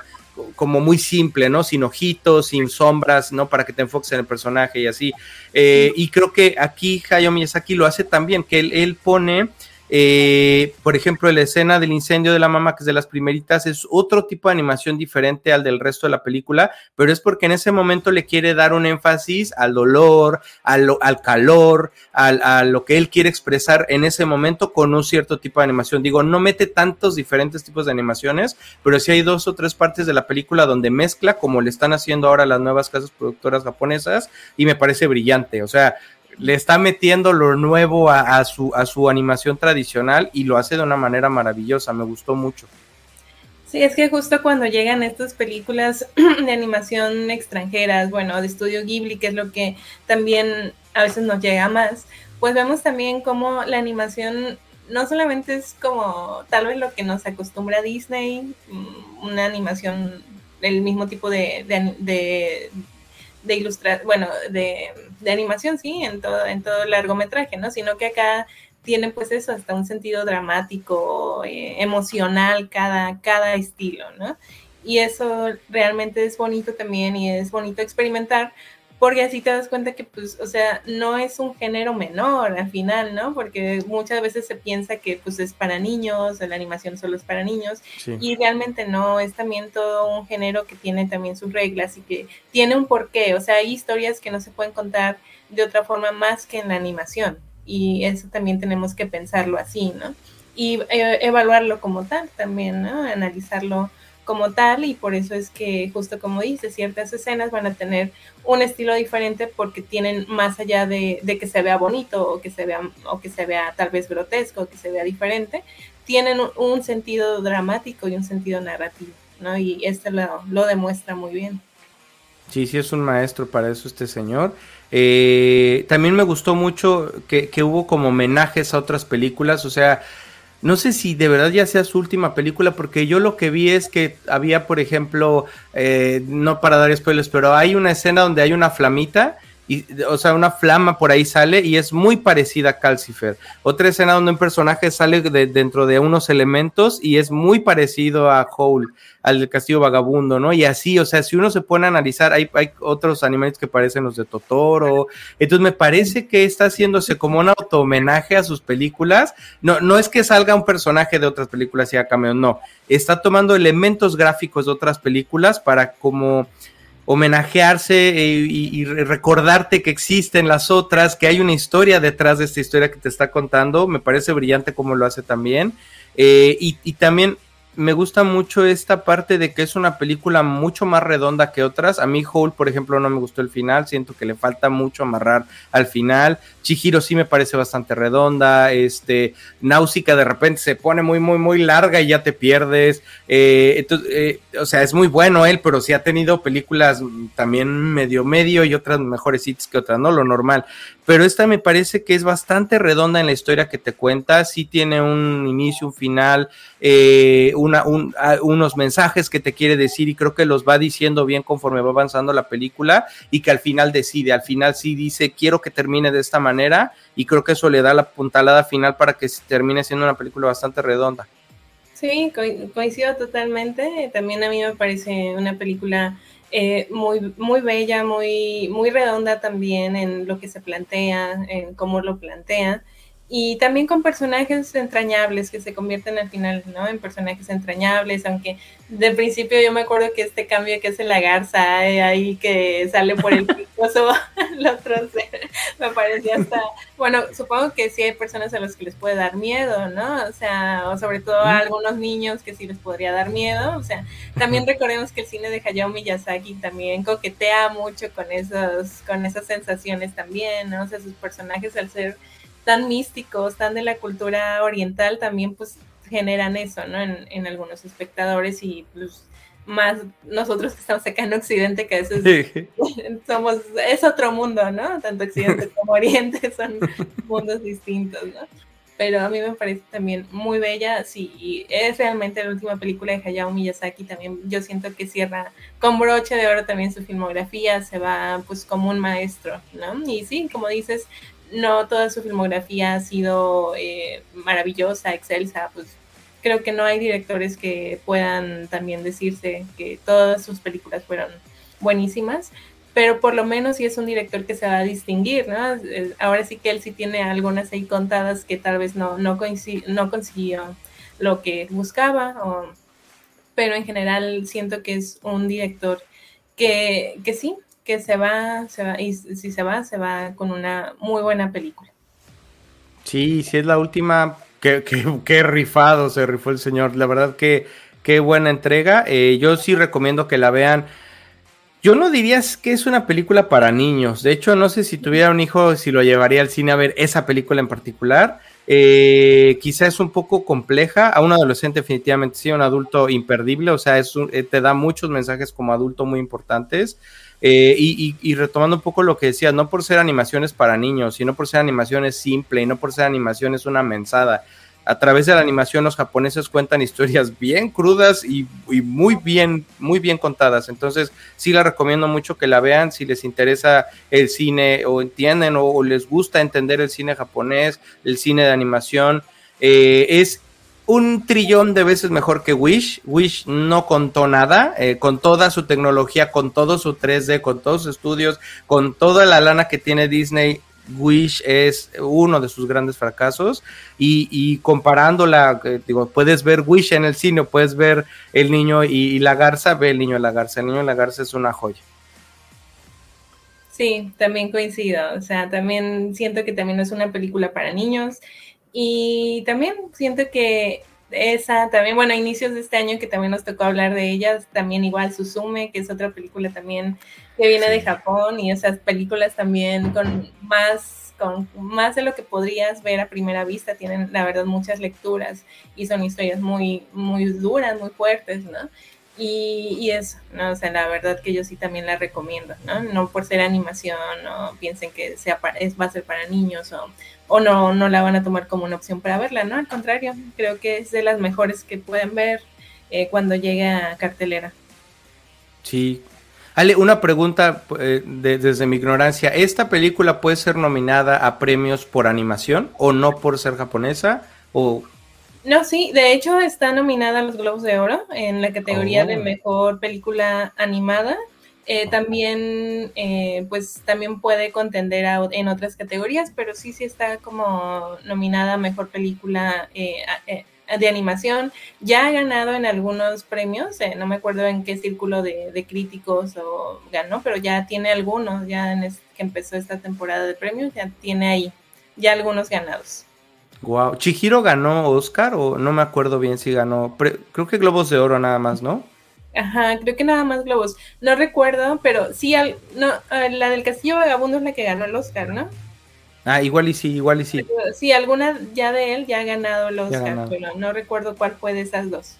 como muy simple, ¿no? Sin ojitos, sin sombras, ¿no? Para que te enfoques en el personaje y así. Eh, y creo que aquí Hayao Miyazaki lo hace también, que él, él pone eh, por ejemplo, la escena del incendio de la mamá, que es de las primeritas, es otro tipo de animación diferente al del resto de la película, pero es porque en ese momento le quiere dar un énfasis al dolor, al, al calor, al, a lo que él quiere expresar en ese momento con un cierto tipo de animación. Digo, no mete tantos diferentes tipos de animaciones, pero sí hay dos o tres partes de la película donde mezcla, como le están haciendo ahora las nuevas casas productoras japonesas, y me parece brillante. O sea, le está metiendo lo nuevo a, su, a su animación tradicional y lo hace de una manera maravillosa, me gustó mucho. Sí, es que justo cuando llegan estas películas <clears throat> de animación extranjeras, bueno, de estudio Ghibli, que es lo que también a veces nos llega más, pues vemos también cómo la animación no solamente es como tal vez lo que nos acostumbra Disney, mm, una animación del mismo tipo de, ilustrar, bueno, de, animación, sí, en todo, en todo el largometraje, ¿no? Sino que acá tiene pues eso, hasta un sentido dramático, eh, emocional, cada, cada estilo, ¿no? Y eso realmente es bonito también y es bonito experimentar porque así te das cuenta que, pues, o sea, no es un género menor al final, ¿no? Porque muchas veces se piensa que, pues, es para niños, la animación solo es para niños, y realmente no, es también todo un género que tiene también sus reglas y que tiene un porqué, o sea, hay historias que no se pueden contar de otra forma más que en la animación, y eso también tenemos que pensarlo así, ¿no? Y eh, evaluarlo como tal también, ¿no? Analizarlo como tal y por eso es que justo como dice, ciertas escenas van a tener un estilo diferente porque tienen más allá de, que se vea bonito o que se vea o que se vea tal vez grotesco o que se vea diferente, tienen un, sentido dramático y un sentido narrativo, ¿no? Y este lo, lo demuestra muy bien. Sí, sí es un maestro para eso este señor. Eh, también me gustó mucho que, que, hubo como homenajes a otras películas, o sea, no sé si de verdad ya sea su última película, porque yo lo que vi es que había, por ejemplo, eh, no para dar spoilers, pero hay una escena donde hay una flamita o sea, una flama por ahí sale y es muy parecida a Calcifer. Otra escena donde un personaje sale de, dentro de unos elementos y es muy parecido a Hole, al Castillo Vagabundo, ¿no? Y así, o sea, si uno se pone a analizar, hay, hay otros animales que parecen los de Totoro. Entonces me parece que está haciéndose como un auto homenaje a sus películas. No, no es que salga un personaje de otras películas y haga cameo, no. Está tomando elementos gráficos de otras películas para como homenajearse eh, y, recordarte que existen las otras, que hay una historia detrás de esta historia que te está contando. Me parece brillante como lo hace también. Eh, y, y también me gusta mucho esta parte de que es una película mucho más redonda que otras. A mí Hole, por ejemplo, no me gustó el final, siento que le falta mucho amarrar al final. Chihiro sí me parece bastante redonda, este, Náusica de repente se pone muy, muy, muy larga y ya te pierdes. Eh, entonces, eh, o sea, es muy bueno él, pero sí ha tenido películas también medio medio y otras mejores hits que otras, ¿no? Lo normal. Pero esta me parece que es bastante redonda en la historia que te cuenta, sí tiene un inicio, un final, eh, una, un, unos mensajes que te quiere decir y creo que los va diciendo bien conforme va avanzando la película y que al final decide, al final sí dice, quiero que termine de esta manera y creo que eso le da la puntalada final para que termine siendo una película bastante redonda. Sí, coincido totalmente. También a mí me parece una película eh, muy, muy bella, muy, muy redonda también en lo que se plantea, en cómo lo plantea y también con personajes entrañables que se convierten al final, ¿no? En personajes entrañables, aunque de principio yo me acuerdo que este cambio que hace la garza eh, ahí que sale por el picoso, <laughs> el otro me parecía hasta, bueno, supongo que sí hay personas a las que les puede dar miedo, ¿no? O sea, o sobre todo a algunos niños que sí les podría dar miedo, o sea, también recordemos que el cine de Hayao Miyazaki también coquetea mucho con esos, con esas sensaciones también, ¿no? O sea, sus personajes al ser tan místicos, tan de la cultura oriental, también pues generan eso, ¿no? En, algunos espectadores y pues más nosotros que estamos acá en Occidente, que a veces <laughs> somos, es otro mundo, ¿no? Tanto Occidente <laughs> como Oriente son mundos distintos, ¿no? Pero a mí me parece también muy bella, sí, es realmente la última película de Hayao Miyazaki, también yo siento que cierra con broche de oro también su filmografía, se va pues como un maestro, ¿no? Y sí, como dices, no toda su filmografía ha sido eh, maravillosa, excelsa, pues creo que no hay directores que puedan también decirse que todas sus películas fueron buenísimas, pero por lo menos sí es un director que se va a distinguir, ¿no? Ahora sí que él sí tiene algunas ahí contadas que tal vez no, no, no consiguió lo que buscaba, pero en general siento que es un director que, que sí, que se va, se va, y si se va, se va con una muy buena película. Sí, sí es la última, qué, qué, rifado se rifó el señor, la verdad que qué buena entrega, eh, yo sí recomiendo que la vean. Yo no diría que es una película para niños. De hecho, no sé si tuviera un hijo, si lo llevaría al cine a ver esa película en particular. Eh, quizá es un poco compleja. A un adolescente, definitivamente sí, un adulto imperdible. O sea, es eh, te da muchos mensajes como adulto muy importantes. Eh, y, retomando un poco lo que decías, no por ser animaciones para niños, sino por ser animaciones simple y no por ser animaciones una mensada. A través de la animación los japoneses cuentan historias <laughs> bien crudas y, muy bien, muy bien contadas. Entonces sí la recomiendo mucho que la vean si les interesa el cine o entienden o, les gusta entender el cine japonés, el cine de animación. Eh, es un trillón de veces mejor que Wish. Wish no contó nada, eh, con toda su tecnología, con todo su 3D, con todos sus estudios, con toda la lana que tiene Disney. Wish es uno de sus grandes fracasos y, comparándola, eh, digo, puedes ver Wish en el cine, puedes ver El Niño y, la Garza, ve El Niño y la Garza, El Niño y la Garza es una joya. Sí, también coincido, o sea, también siento que también es una película para niños, y también siento que esa también, bueno, a inicios de este año que también nos tocó hablar de ellas, también igual Suzume, que es otra película también que viene de Japón y esas películas también con más con más de lo que podrías ver a primera vista, tienen la verdad muchas lecturas y son historias muy muy duras, muy fuertes, ¿no? Y, y, eso, ¿no? O sea, la verdad que yo sí también la recomiendo, ¿no? No por ser animación, no piensen que sea es, va a ser para niños o, o no, no la van a tomar como una opción para verla, ¿no? Al contrario, creo que es de las mejores que pueden ver eh, cuando llegue a cartelera. Sí. Ale, una pregunta eh, desde mi ignorancia. ¿Esta película puede ser nominada a premios por animación o no por ser japonesa? O no, sí, de hecho está nominada a los Globos de Oro en la categoría de oh. mejor película animada. Eh, también, eh, pues también puede contender en otras categorías, pero sí, sí está como nominada a mejor película eh, de animación. Ya ha ganado en algunos premios, no me acuerdo en qué círculo de, críticos o ganó, pero ya tiene algunos, ya en que empezó esta temporada de premios, ya tiene ahí ya algunos ganados. Wow. ¿Chihiro ganó Oscar o no me acuerdo bien si ganó? creo que Globos de Oro nada más, ¿no? Ajá, creo que nada más Globos. No recuerdo, pero sí, no, la del Castillo Vagabundo es la que ganó el Oscar, ¿no? Ah, igual y sí, igual y sí. Sí, alguna ya de él ya ha ganado el Oscar, pero no recuerdo cuál fue de esas dos.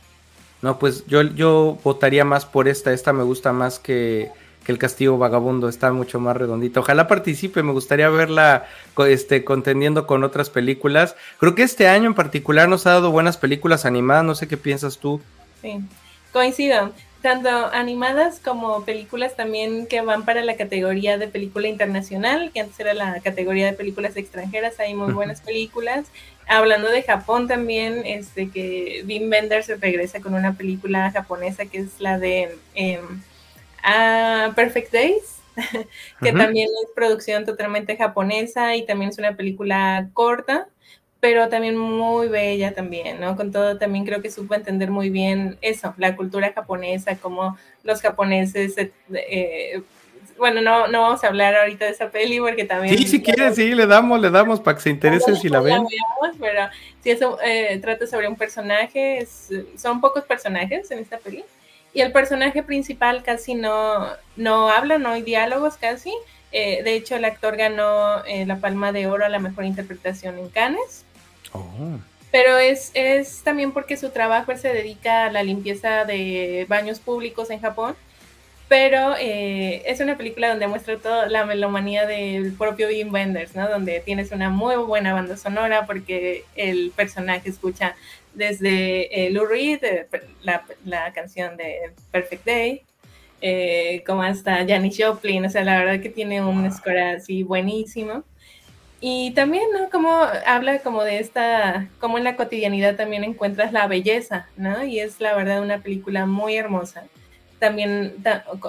No, pues yo, yo votaría más por esta. Esta me gusta más que, que El Castillo Vagabundo. Está mucho más redondita. Ojalá participe. Me gustaría verla este, contendiendo con otras películas. Creo que este año en particular nos ha dado buenas películas animadas. No sé qué piensas tú. Sí, coincido tanto animadas como películas también que van para la categoría de película internacional, que antes era la categoría de películas extranjeras, hay muy <laughs> buenas películas. Hablando de Japón también, este que Wim Wenders regresa con una película japonesa que es la de em, Perfect Days, <laughs> que también es producción totalmente japonesa y también es una película corta pero también muy bella también, ¿no? Con todo también creo que supo entender muy bien eso, la cultura japonesa, como los japoneses, eh, eh, bueno, no, no vamos a hablar ahorita de esa peli porque también... Sí, si quieren, sí, le damos, le damos para que se interese si la ven. pero si eso eh, trata sobre un personaje, son pocos personajes en esta peli, y el personaje principal casi no, no habla, no hay diálogos casi, de hecho, el actor ganó la Palma de Oro a la mejor interpretación en Cannes. Oh. Pero es, es también porque su trabajo se dedica a la limpieza de baños públicos en Japón. Pero eh, es una película donde muestra toda la melomanía del propio Wim Wenders, ¿no? Donde tienes una muy buena banda sonora porque el personaje escucha desde eh, Lou Reed, eh, la, la, canción de Perfect Day, eh, como hasta Janis Joplin. O sea, la verdad que tiene un score así buenísimo. Y también, ¿no? Como habla como de esta, como en la cotidianidad también encuentras la belleza, ¿no? Y es la verdad una película muy hermosa. También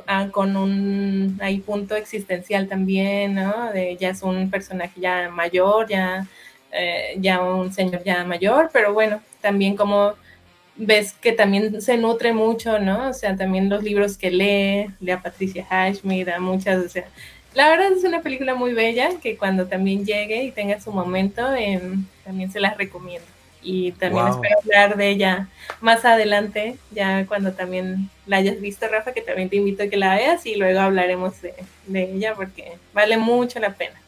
ah, con un hay punto existencial también, ¿no? De ya es un personaje ya mayor, ya, eh, ya un señor ya mayor, pero bueno, también como ves que también se nutre mucho, ¿no? O sea, también los libros que lee, lee a Patricia Highsmith, a muchas, o sea, la verdad es una película muy bella que cuando también llegue y tenga su momento, em, también se las recomiendo. Y también espero hablar de ella más adelante, ya cuando también la hayas visto, Rafa, que también te invito a que la veas y luego hablaremos de, de ella porque vale mucho la pena.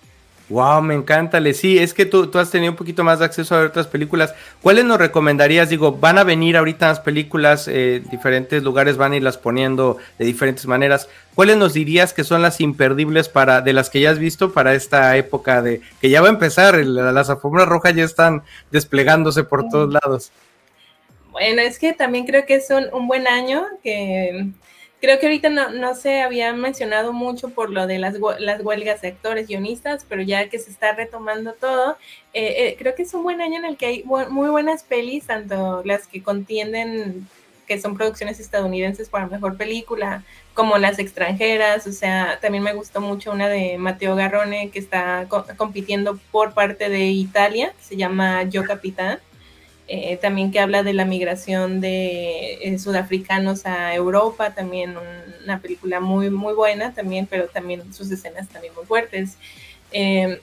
Wow, me encanta, Le. Sí, es que tú, tú, has tenido un poquito más de acceso a ver otras películas. ¿Cuáles nos recomendarías? Digo, van a venir ahorita las películas, eh, diferentes lugares van a irlas poniendo de diferentes maneras. ¿Cuáles nos dirías que son las imperdibles para, de las que ya has visto para esta época de que ya va a empezar? las alfombras rojas ya están desplegándose por todos lados. Bueno, es que también creo que es un buen año que Creo que ahorita no, no se había mencionado mucho por lo de las, las huelgas de actores, guionistas, pero ya que se está retomando todo, eh, eh, creo que es un buen año en el que hay muy buenas pelis, tanto las que contienden, que son producciones estadounidenses para mejor película, como las extranjeras, o sea, también me gustó mucho una de Mateo Garrone que está compitiendo por parte de Italia, se llama Yo Capitán eh, también que habla de la migración de eh, sudafricanos a Europa, también una película muy, muy buena también, pero también sus escenas también muy fuertes. Em,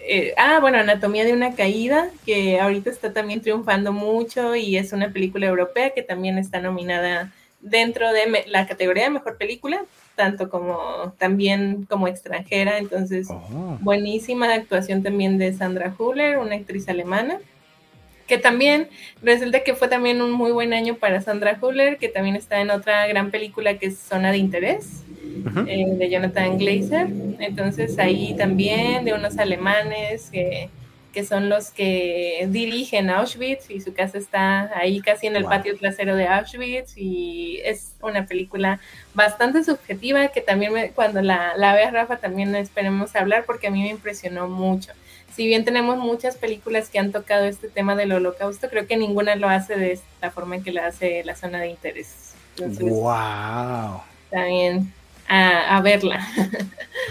eh, ah, bueno, Anatomía de una caída, que ahorita está también triunfando mucho y es una película europea que también está nominada dentro de la categoría de mejor película, tanto como también como extranjera, entonces oh. buenísima actuación también de Sandra Huller, una actriz alemana que también resulta que fue también un muy buen año para Sandra Huller, que también está en otra gran película que es Zona de Interés, eh, de Jonathan Glazer. Entonces ahí también de unos alemanes que, que, son los que dirigen Auschwitz y su casa está ahí casi en el patio trasero de Auschwitz y es una película bastante subjetiva que también cuando la, la veas Rafa también esperemos hablar porque a mí me impresionó mucho si bien tenemos muchas películas que han tocado este tema del holocausto, creo que ninguna lo hace de la forma en que lo hace la zona de interés. wow. También a, verla.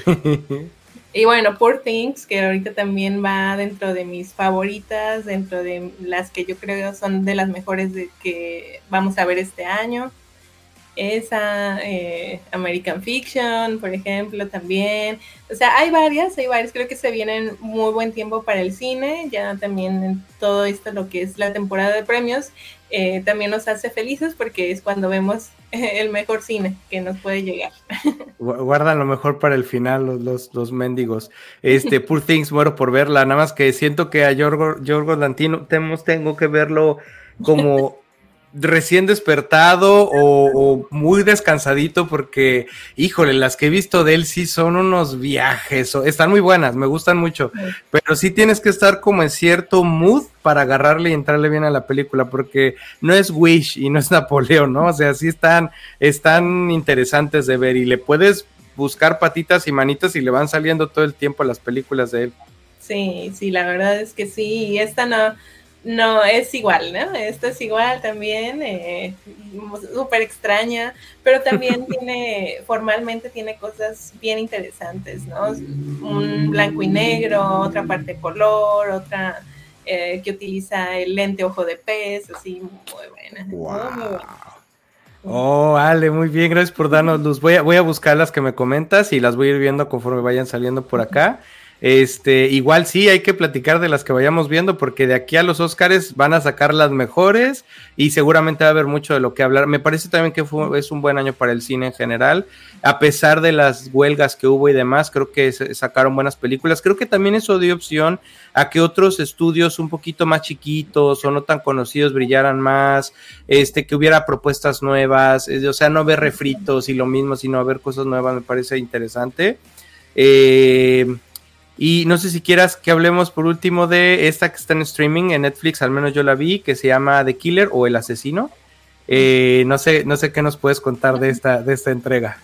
<laughs> y bueno, Poor Things, que ahorita también va dentro de mis favoritas, dentro de las que yo creo son de las mejores de que vamos a ver este año. Esa, eh, American Fiction, por ejemplo, también. O sea, hay varias, hay varias, creo que se vienen muy buen tiempo para el cine, ya también en todo esto lo que es la temporada de premios, eh, también nos hace felices porque es cuando vemos <laughs> el mejor cine que nos puede llegar. <laughs> Guardan lo mejor para el final los, los, los mendigos. Este, <laughs> Poor Things, muero por verla, nada más que siento que a Yorgo, Yorgo Lantino tengo que verlo como recién despertado o, muy descansadito porque, híjole, las que he visto de él sí son unos viajes, están muy buenas, me gustan mucho, pero sí tienes que estar como en cierto mood para agarrarle y entrarle bien a la película porque no es Wish y no es Napoleón, ¿no? O sea, sí están, están interesantes de ver y le puedes buscar patitas y manitas y le van saliendo todo el tiempo las películas de él. Sí, sí, la verdad es que sí, y esta no no, es igual, ¿no? Esto es igual también, eh, súper extraña, pero también <laughs> tiene, formalmente tiene cosas bien interesantes, ¿no? Un blanco y negro, otra parte color, otra eh, que utiliza el lente ojo de pez, así, muy buena. Wow. Oh, Ale, muy bien, gracias por darnos luz. Voy a, voy a buscar las que me comentas y las voy a ir viendo conforme vayan saliendo por acá. Este, igual sí, hay que platicar de las que vayamos viendo, porque de aquí a los Oscars van a sacar las mejores y seguramente va a haber mucho de lo que hablar. Me parece también que fue, es un buen año para el cine en general, a pesar de las huelgas que hubo y demás, creo que sacaron buenas películas. Creo que también eso dio opción a que otros estudios un poquito más chiquitos o no tan conocidos brillaran más, este, que hubiera propuestas nuevas, o sea, no ver refritos y lo mismo, sino ver cosas nuevas, me parece interesante. Eh, y no sé si quieras que hablemos por último de esta que está en streaming en Netflix, al menos yo la vi, que se llama The Killer o El Asesino. Eh, no sé, no sé qué nos puedes contar de esta, de esta entrega.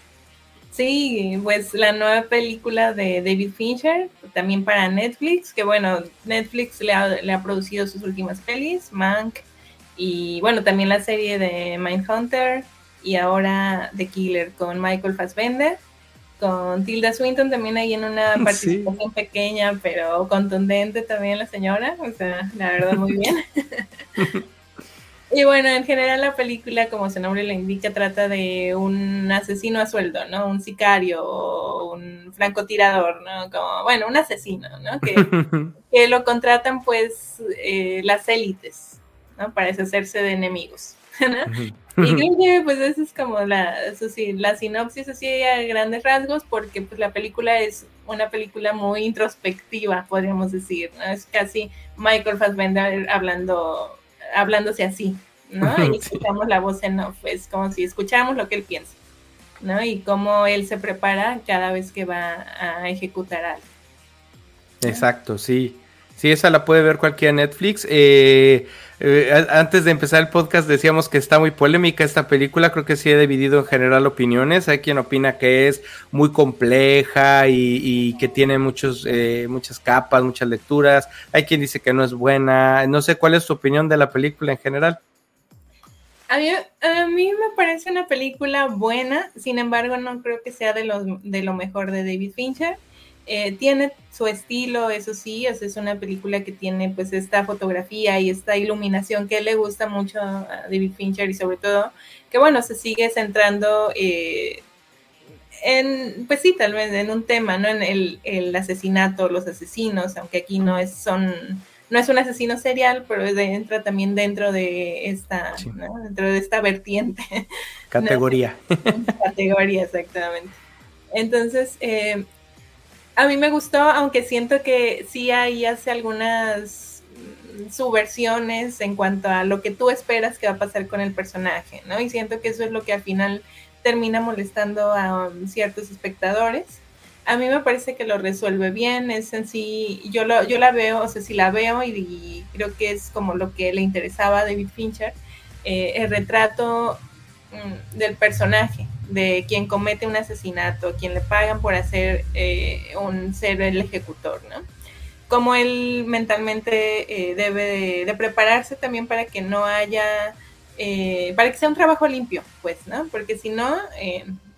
Sí, pues la nueva película de David Fincher, también para Netflix, que bueno, Netflix le ha, le ha producido sus últimas pelis, Mank, y bueno, también la serie de Mindhunter, y ahora The Killer con Michael Fassbender con Tilda Swinton también ahí en una <laughs> participación pequeña, pero contundente también la señora, o sea, la verdad muy bien. <laughs> y bueno, en general la película, como su nombre le indica, trata de un asesino a sueldo, ¿no? Un sicario un francotirador, ¿no? Como, bueno, un asesino, ¿no? Que, <laughs> que lo contratan pues eh, las élites, ¿no? Para deshacerse de enemigos. Y <laughs> creo que pues esa es como la, la sinopsis así a grandes rasgos, porque pues la película es una película muy introspectiva, podríamos decir, ¿no? Es casi Michael Fassbender hablando, hablándose así, ¿no? Y <laughs> escuchamos la voz en off, es como si escucháramos lo que él piensa, ¿no? Y cómo él se prepara cada vez que va a ejecutar algo. Exacto, sí. Sí, esa la puede ver cualquiera Netflix. Eh, eh, antes de empezar el podcast decíamos que está muy polémica esta película, creo que sí he dividido en general opiniones. Hay quien opina que es muy compleja y, que tiene muchos, eh, muchas capas, muchas lecturas. Hay quien dice que no es buena. No sé cuál es tu opinión de la película en general. A mí, a mí me parece una película buena, sin embargo no creo que sea de, los, de lo mejor de David Fincher. Eh, tiene su estilo, eso sí, es, una película que tiene pues esta fotografía y esta iluminación que le gusta mucho a David Fincher y sobre todo que bueno, se sigue centrando eh, en, pues sí, tal vez en un tema, ¿no? En el, asesinato, los asesinos, aunque aquí no es, son, no es un asesino serial, pero entra también dentro de esta, dentro de esta vertiente. <laughs> Categoría. Categoría, exactamente. Entonces, eh, a mí me gustó, aunque siento que sí ahí hace algunas subversiones en cuanto a lo que tú esperas que va a pasar con el personaje, ¿no? Y siento que eso es lo que al final termina molestando a um, ciertos espectadores. A mí me parece que lo resuelve bien, es en sí, yo, lo, yo la veo, o sea, si la veo y, creo que es como lo que le interesaba a David Fincher, eh, el retrato mm, del personaje, de quien comete un asesinato, quien le pagan por hacer eh, un ser el ejecutor, ¿no? Como él mentalmente eh, debe de, prepararse también para que no haya, eh, para que sea un trabajo limpio, pues, ¿no? Porque si no,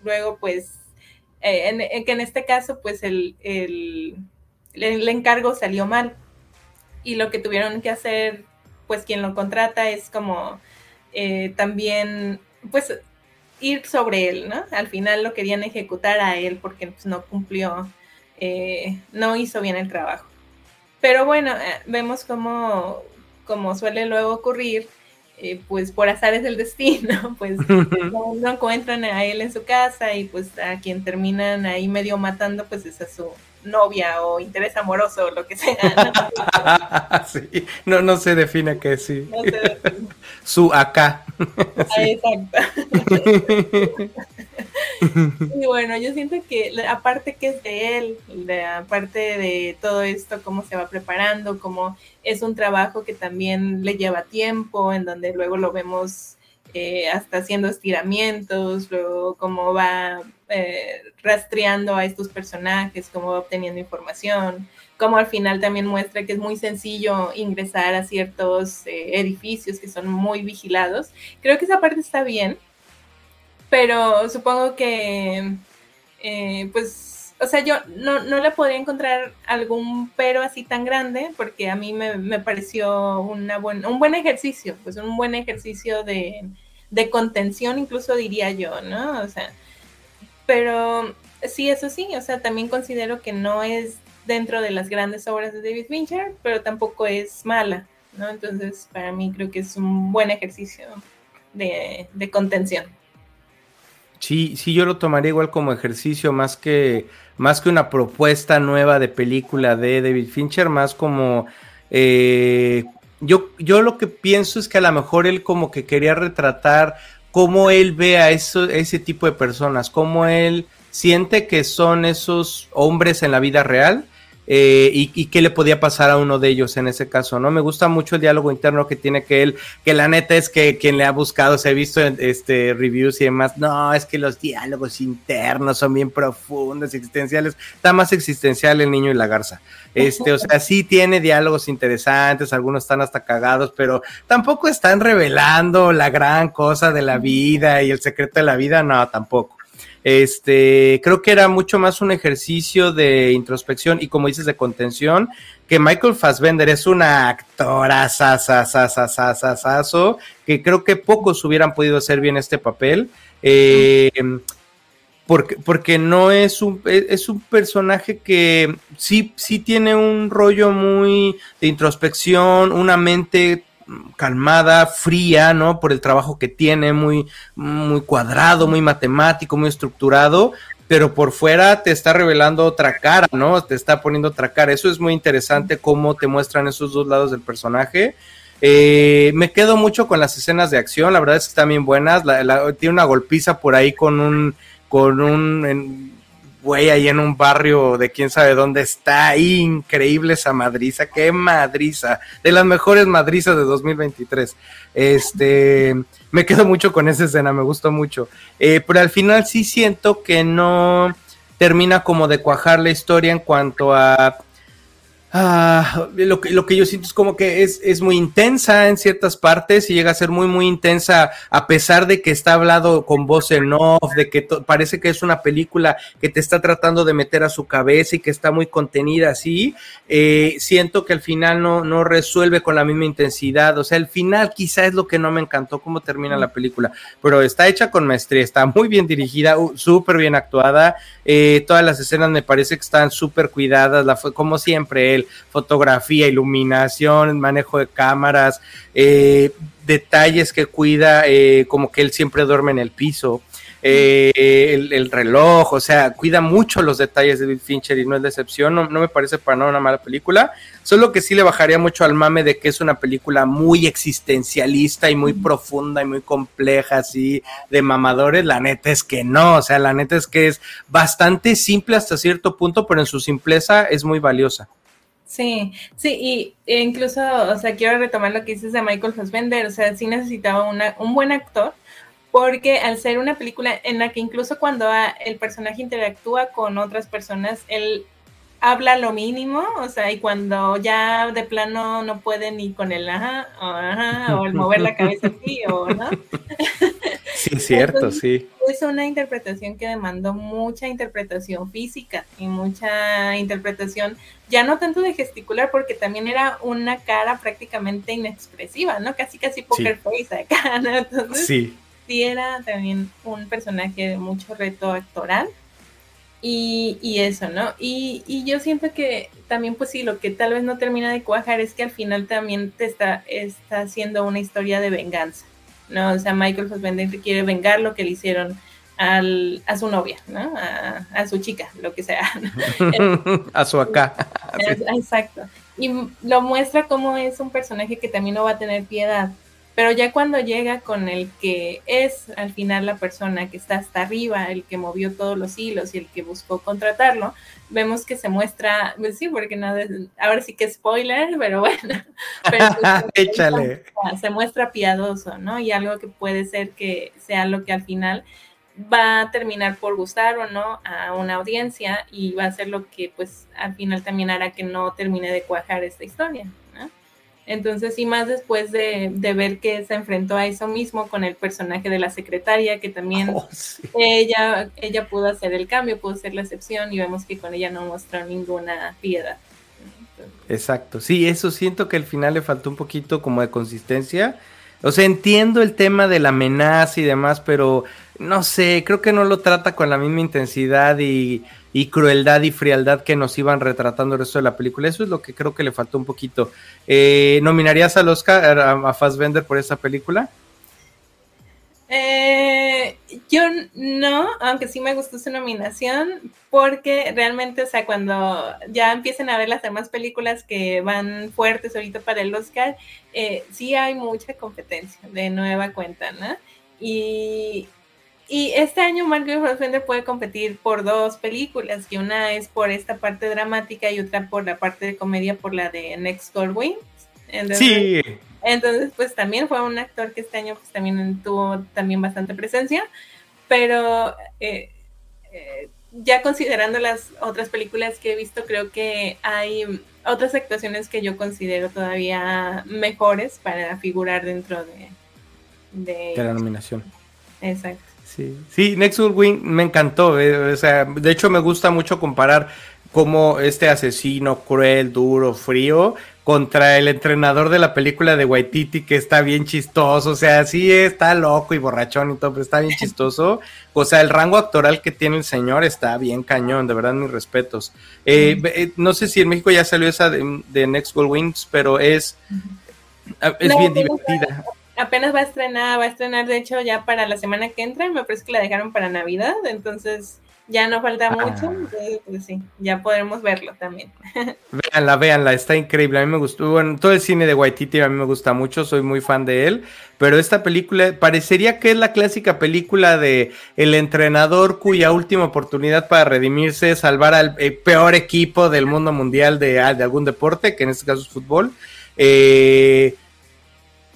luego, pues, en, que en este caso, pues, el, el, el encargo salió mal y lo que tuvieron que hacer, pues, quien lo contrata es como también, pues, ir sobre él, ¿no? Al final lo querían ejecutar a él porque pues, no cumplió, eh, no hizo bien el trabajo. Pero bueno, eh, vemos cómo, como suele luego ocurrir, eh, pues por azares del destino, <laughs> pues <laughs> no, encuentran a él en su casa y pues a quien terminan ahí medio matando, pues es a su novia o interés amoroso o lo que sea. ¿no? <laughs> sí, no, no se define que sí. <laughs> su acá. <laughs> Ah, exacto. y bueno, yo siento que aparte que es de él, aparte de todo esto, cómo se va preparando, cómo es un trabajo que también le lleva tiempo, en donde luego lo vemos eh, hasta haciendo estiramientos, luego cómo va eh, rastreando a estos personajes, cómo va obteniendo información, cómo al final también muestra que es muy sencillo ingresar a ciertos eh, edificios que son muy vigilados. Creo que esa parte está bien, pero supongo que, pues, o sea, yo no, no le podría encontrar algún pero así tan grande, porque a mí me, pareció una buen, un buen ejercicio, pues un buen ejercicio de, contención, incluso diría yo, ¿no? O sea, pero sí, eso sí, o sea, también considero que no es dentro de las grandes obras de David Fincher, pero tampoco es mala, ¿no? Entonces, para mí creo que es un buen ejercicio de, de contención. Sí, sí, yo lo tomaría igual como ejercicio, más que, más que una propuesta nueva de película de David Fincher, más como eh, yo, yo lo que pienso es que a lo mejor él como que quería retratar cómo él ve a eso, ese tipo de personas, cómo él siente que son esos hombres en la vida real eh, y, qué le podía pasar a uno de ellos en ese caso, ¿no? Me gusta mucho el diálogo interno que tiene que él, que la neta es que quien le ha buscado, se ha visto en este, reviews y demás, no, es que los diálogos internos son bien profundos, existenciales, está más existencial el niño y la garza. Este, o sea, sí tiene diálogos interesantes, algunos están hasta cagados, pero tampoco están revelando la gran cosa de la vida y el secreto de la vida, no, tampoco. Este, creo que era mucho más un ejercicio de introspección y como dices de contención, que Michael Fassbender es una actora que creo que pocos hubieran podido hacer bien este papel. Eh, porque, porque, no es un, es un personaje que sí, sí tiene un rollo muy de introspección, una mente calmada, fría, ¿no? Por el trabajo que tiene, muy, muy cuadrado, muy matemático, muy estructurado, pero por fuera te está revelando otra cara, ¿no? Te está poniendo otra cara. Eso es muy interesante cómo te muestran esos dos lados del personaje. Eh, me quedo mucho con las escenas de acción, la verdad es que están bien buenas. tiene una golpiza por ahí con un, con un, güey ahí en un barrio de quién sabe dónde está. Increíble esa madriza, qué madriza, de las mejores madrizas de 2023. Este, me quedo mucho con esa escena, me gustó mucho. Eh, pero al final sí siento que no termina como de cuajar la historia en cuanto a Ah, lo, que, lo que yo siento es como que es, es, muy intensa en ciertas partes y llega a ser muy, muy intensa a pesar de que está hablado con voz en off, de que parece que es una película que te está tratando de meter a su cabeza y que está muy contenida así. Eh, siento que al final no, no resuelve con la misma intensidad. O sea, el final quizá es lo que no me encantó cómo termina la película, pero está hecha con maestría, está muy bien dirigida, súper bien actuada. Eh, todas las escenas me parece que están súper cuidadas, como siempre fotografía, iluminación, manejo de cámaras, eh, detalles que cuida, eh, como que él siempre duerme en el piso. Eh, el, reloj, o sea, cuida mucho los detalles de Bill Fincher y no es decepción, no, no, me parece para nada una mala película, solo que sí le bajaría mucho al mame de que es una película muy existencialista y muy profunda y muy compleja, así de mamadores, la neta es que no, o sea, la neta es que es bastante simple hasta cierto punto, pero en su simpleza es muy valiosa. Sí, sí, y e incluso, o sea, quiero retomar lo que dices de Michael Fassbender, o sea, sí necesitaba una, un buen actor, porque al ser una película en la que incluso cuando el personaje interactúa con otras personas, él habla lo mínimo, o sea, y cuando ya de plano no puede ni con el ajá, o ajá, o el mover la cabeza así, o no. <laughs> Sí, cierto, sí. Es una interpretación que demandó mucha interpretación física y mucha interpretación, ya no tanto de gesticular, porque también era una cara prácticamente inexpresiva, ¿no? Casi, casi poker face acá, ¿no? sí. sí era también un personaje de mucho reto actoral. Y, y eso, ¿no? Y, y, yo siento que también, pues sí, lo que tal vez no termina de cuajar es que al final también te está, está haciendo una historia de venganza, ¿no? O sea, Michael Fassbender quiere vengar lo que le hicieron al, a su novia, ¿no? A, a su chica, lo que sea. <laughs> a su acá. <laughs> Exacto. Y lo muestra como es un personaje que también no va a tener piedad, pero ya cuando llega con el que es al final la persona que está hasta arriba, el que movió todos los hilos y el que buscó contratarlo, vemos que se muestra, pues sí, porque no, ahora sí que spoiler, pero bueno, <laughs> pero pues, Échale. se muestra piadoso, ¿no? Y algo que puede ser que sea lo que al final va a terminar por gustar o no a una audiencia y va a ser lo que pues al final también hará que no termine de cuajar esta historia. Entonces, y más después de, ver que se enfrentó a eso mismo con el personaje de la secretaria, que también <laughs> oh, ella, ella pudo hacer el cambio, pudo ser la excepción, y vemos que con ella no mostró ninguna piedad. Exacto, sí, eso siento que al final le faltó un poquito como de consistencia. O sea, entiendo el tema de la amenaza y demás, pero no sé, creo que no lo trata con la misma intensidad y y crueldad y frialdad que nos iban retratando el resto de la película. Eso es lo que creo que le faltó un poquito. Eh, ¿Nominarías al Oscar a, a Fassbender por esa película? Eh, yo no, aunque sí me gustó su nominación, porque realmente, o sea, cuando ya empiecen a ver las demás películas que van fuertes ahorita para el Oscar, eh, sí hay mucha competencia de nueva cuenta, ¿no? Y, y este año Michael Fassbender puede competir por dos películas, que una es por esta parte dramática y otra por la parte de comedia, por la de Next Gold Wings. Entonces, sí. Entonces, pues también fue un actor que este año pues también tuvo también bastante presencia, pero eh, eh, ya considerando las otras películas que he visto, creo que hay otras actuaciones que yo considero todavía mejores para figurar dentro de, de, de la nominación. Exacto. Sí, sí, Next Wing me encantó. Eh, o sea, de hecho me gusta mucho comparar cómo este asesino cruel, duro, frío, contra el entrenador de la película de Waititi, que está bien chistoso. O sea, sí está loco y borrachón y todo, pero está bien <laughs> chistoso. O sea, el rango actoral que tiene el señor está bien cañón, de verdad, mis respetos. Eh, eh, no sé si en México ya salió esa de, Next Gold Wings, pero es, es bien divertida apenas va a estrenar, va a estrenar de hecho ya para la semana que entra, me parece que la dejaron para Navidad, entonces ya no falta ah. mucho, pues sí, ya podremos verlo también. <laughs> Véanla, véanla, está increíble, a mí me gustó, bueno, todo el cine de Waititi a mí me gusta mucho, soy muy fan de él, pero esta película parecería que es la clásica película de el entrenador cuya última oportunidad para redimirse es salvar al eh, peor equipo del mundo mundial de, de algún deporte, que en este caso es fútbol. Eh,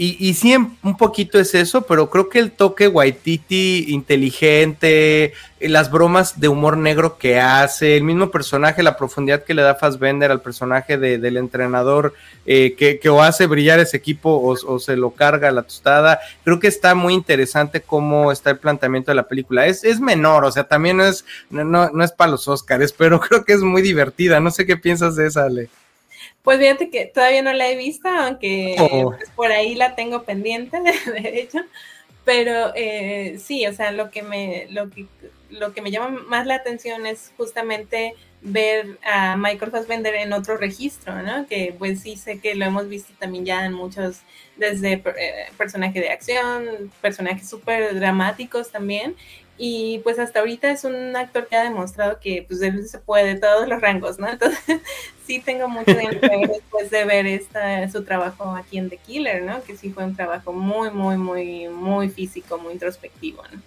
y, y, sí, un poquito es eso, pero creo que el toque Waititi inteligente, eh, las bromas de humor negro que hace, el mismo personaje, la profundidad que le da Fassbender al personaje del entrenador, eh, que, que, o hace brillar ese equipo o, se lo carga la tostada. Creo que está muy interesante cómo está el planteamiento de la película. Es, es menor, o sea, también no es, no, no es para los Oscars, <laughs> pero creo que es muy divertida. No sé qué piensas de esa, Ale. Pues fíjate que todavía no la he visto, aunque oh. pues, por ahí la tengo pendiente, <laughs> de hecho. Pero eh, sí, o sea, lo que me, lo que, lo que me llama más la atención es justamente ver a Michael Fassbender en otro registro, ¿no? Que pues sí sé que lo hemos visto también ya en muchos, desde eh, personajes de acción, personajes súper dramáticos también, y pues hasta ahorita es un actor que ha demostrado que pues él se puede de todos los rangos, ¿no? <laughs> Entonces sí tengo mucho de después de ver esta, su trabajo aquí en The Killer, ¿no? Que sí fue un trabajo muy, muy, muy, muy físico, muy introspectivo, ¿no?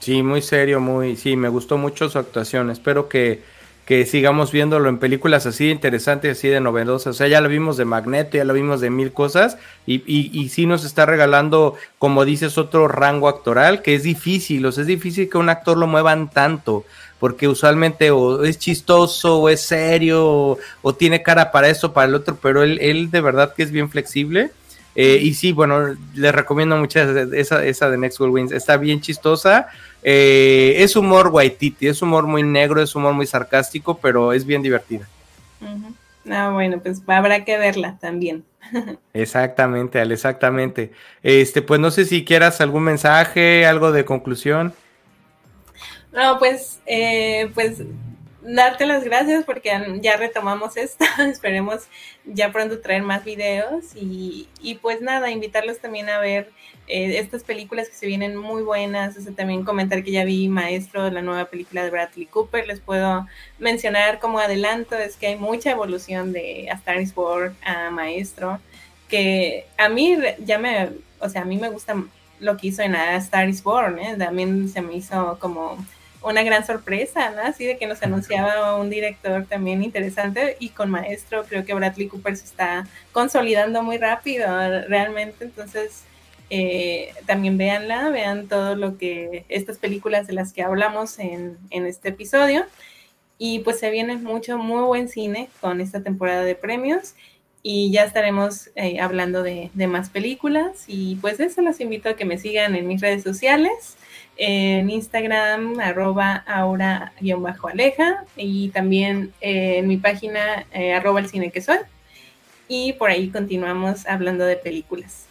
Sí, muy serio, muy, sí, me gustó mucho su actuación. Espero que que sigamos viéndolo en películas así de interesantes, así de novedosas. O sea, ya lo vimos de Magneto, ya lo vimos de mil cosas, y, y, sí nos está regalando, como dices, otro rango actoral que es difícil, o sea, es difícil que un actor lo muevan tanto, porque usualmente o es chistoso, o es serio, o, tiene cara para eso, para el otro, pero él, él de verdad que es bien flexible. Eh, y sí, bueno, les recomiendo mucho esa, esa de Next World Wins. Está bien chistosa. Eh, es humor Waititi, es humor muy negro, es humor muy sarcástico, pero es bien divertida. Ah, bueno, pues habrá que verla también. <laughs> Exactamente, Ale, exactamente. Este, pues no sé si quieras algún mensaje, algo de conclusión. No, pues, eh, pues darte las gracias porque ya retomamos esto. <laughs> Esperemos ya pronto traer más videos y, y pues nada, invitarlos también a ver eh, estas películas que se vienen muy buenas. O también comentar que ya vi Maestro, la nueva película de Bradley Cooper. Les puedo mencionar como adelanto, es que hay mucha evolución de A Star is Born a Maestro, que a mí ya me, o sea, a mí me gusta lo que hizo en A Star is Born, ¿eh? también se me hizo como una gran sorpresa, ¿no? Así de que nos anunciaba un director también interesante y con maestro, creo que Bradley Cooper se está consolidando muy rápido realmente, entonces eh, también véanla, vean todo lo que, estas películas de las que hablamos en, este episodio. Y pues se viene mucho, muy buen cine con esta temporada de premios y ya estaremos eh, hablando de, de, más películas. Y pues eso los invito a que me sigan en mis redes sociales en Instagram, arroba aura-aleja, y también en mi página, eh, arroba el cine que soy. Y por ahí continuamos hablando de películas.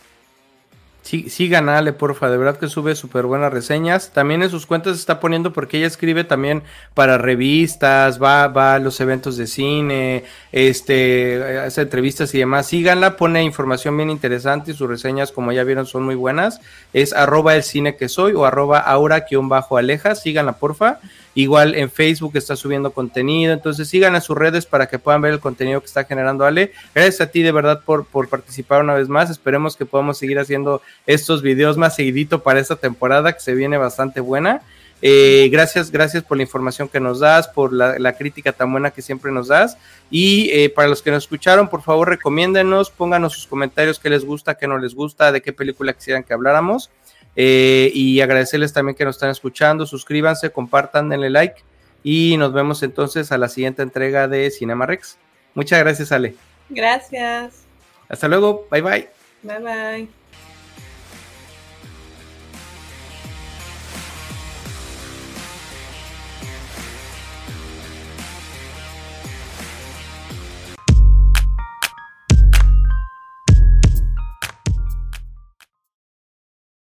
Sí, sigan Ale, porfa, de verdad que sube súper buenas reseñas. También en sus cuentas está poniendo porque ella escribe también para revistas, va, va a los eventos de cine, este, hace entrevistas y demás. Síganla, pone información bien interesante y sus reseñas, como ya vieron, son muy buenas. Es arroba el cine que soy o arroba aura-aleja, síganla, porfa. Igual en Facebook está subiendo contenido, entonces sigan a sus redes para que puedan ver el contenido que está generando Ale. Gracias a ti de verdad por, por participar una vez más. Esperemos que podamos seguir haciendo estos videos más seguidito para esta temporada que se viene bastante buena. Eh, gracias, gracias por la información que nos das, por la, crítica tan buena que siempre nos das. Y eh, para los que nos escucharon, por favor, recomiéndenos, pónganos sus comentarios, qué les gusta, qué no les gusta, de qué película quisieran que habláramos. Eh, y agradecerles también que nos están escuchando. Suscríbanse, compartan, denle like. Y nos vemos entonces a la siguiente entrega de Cinema Rex. Muchas gracias, Ale. Gracias. Hasta luego. Bye bye. Bye bye.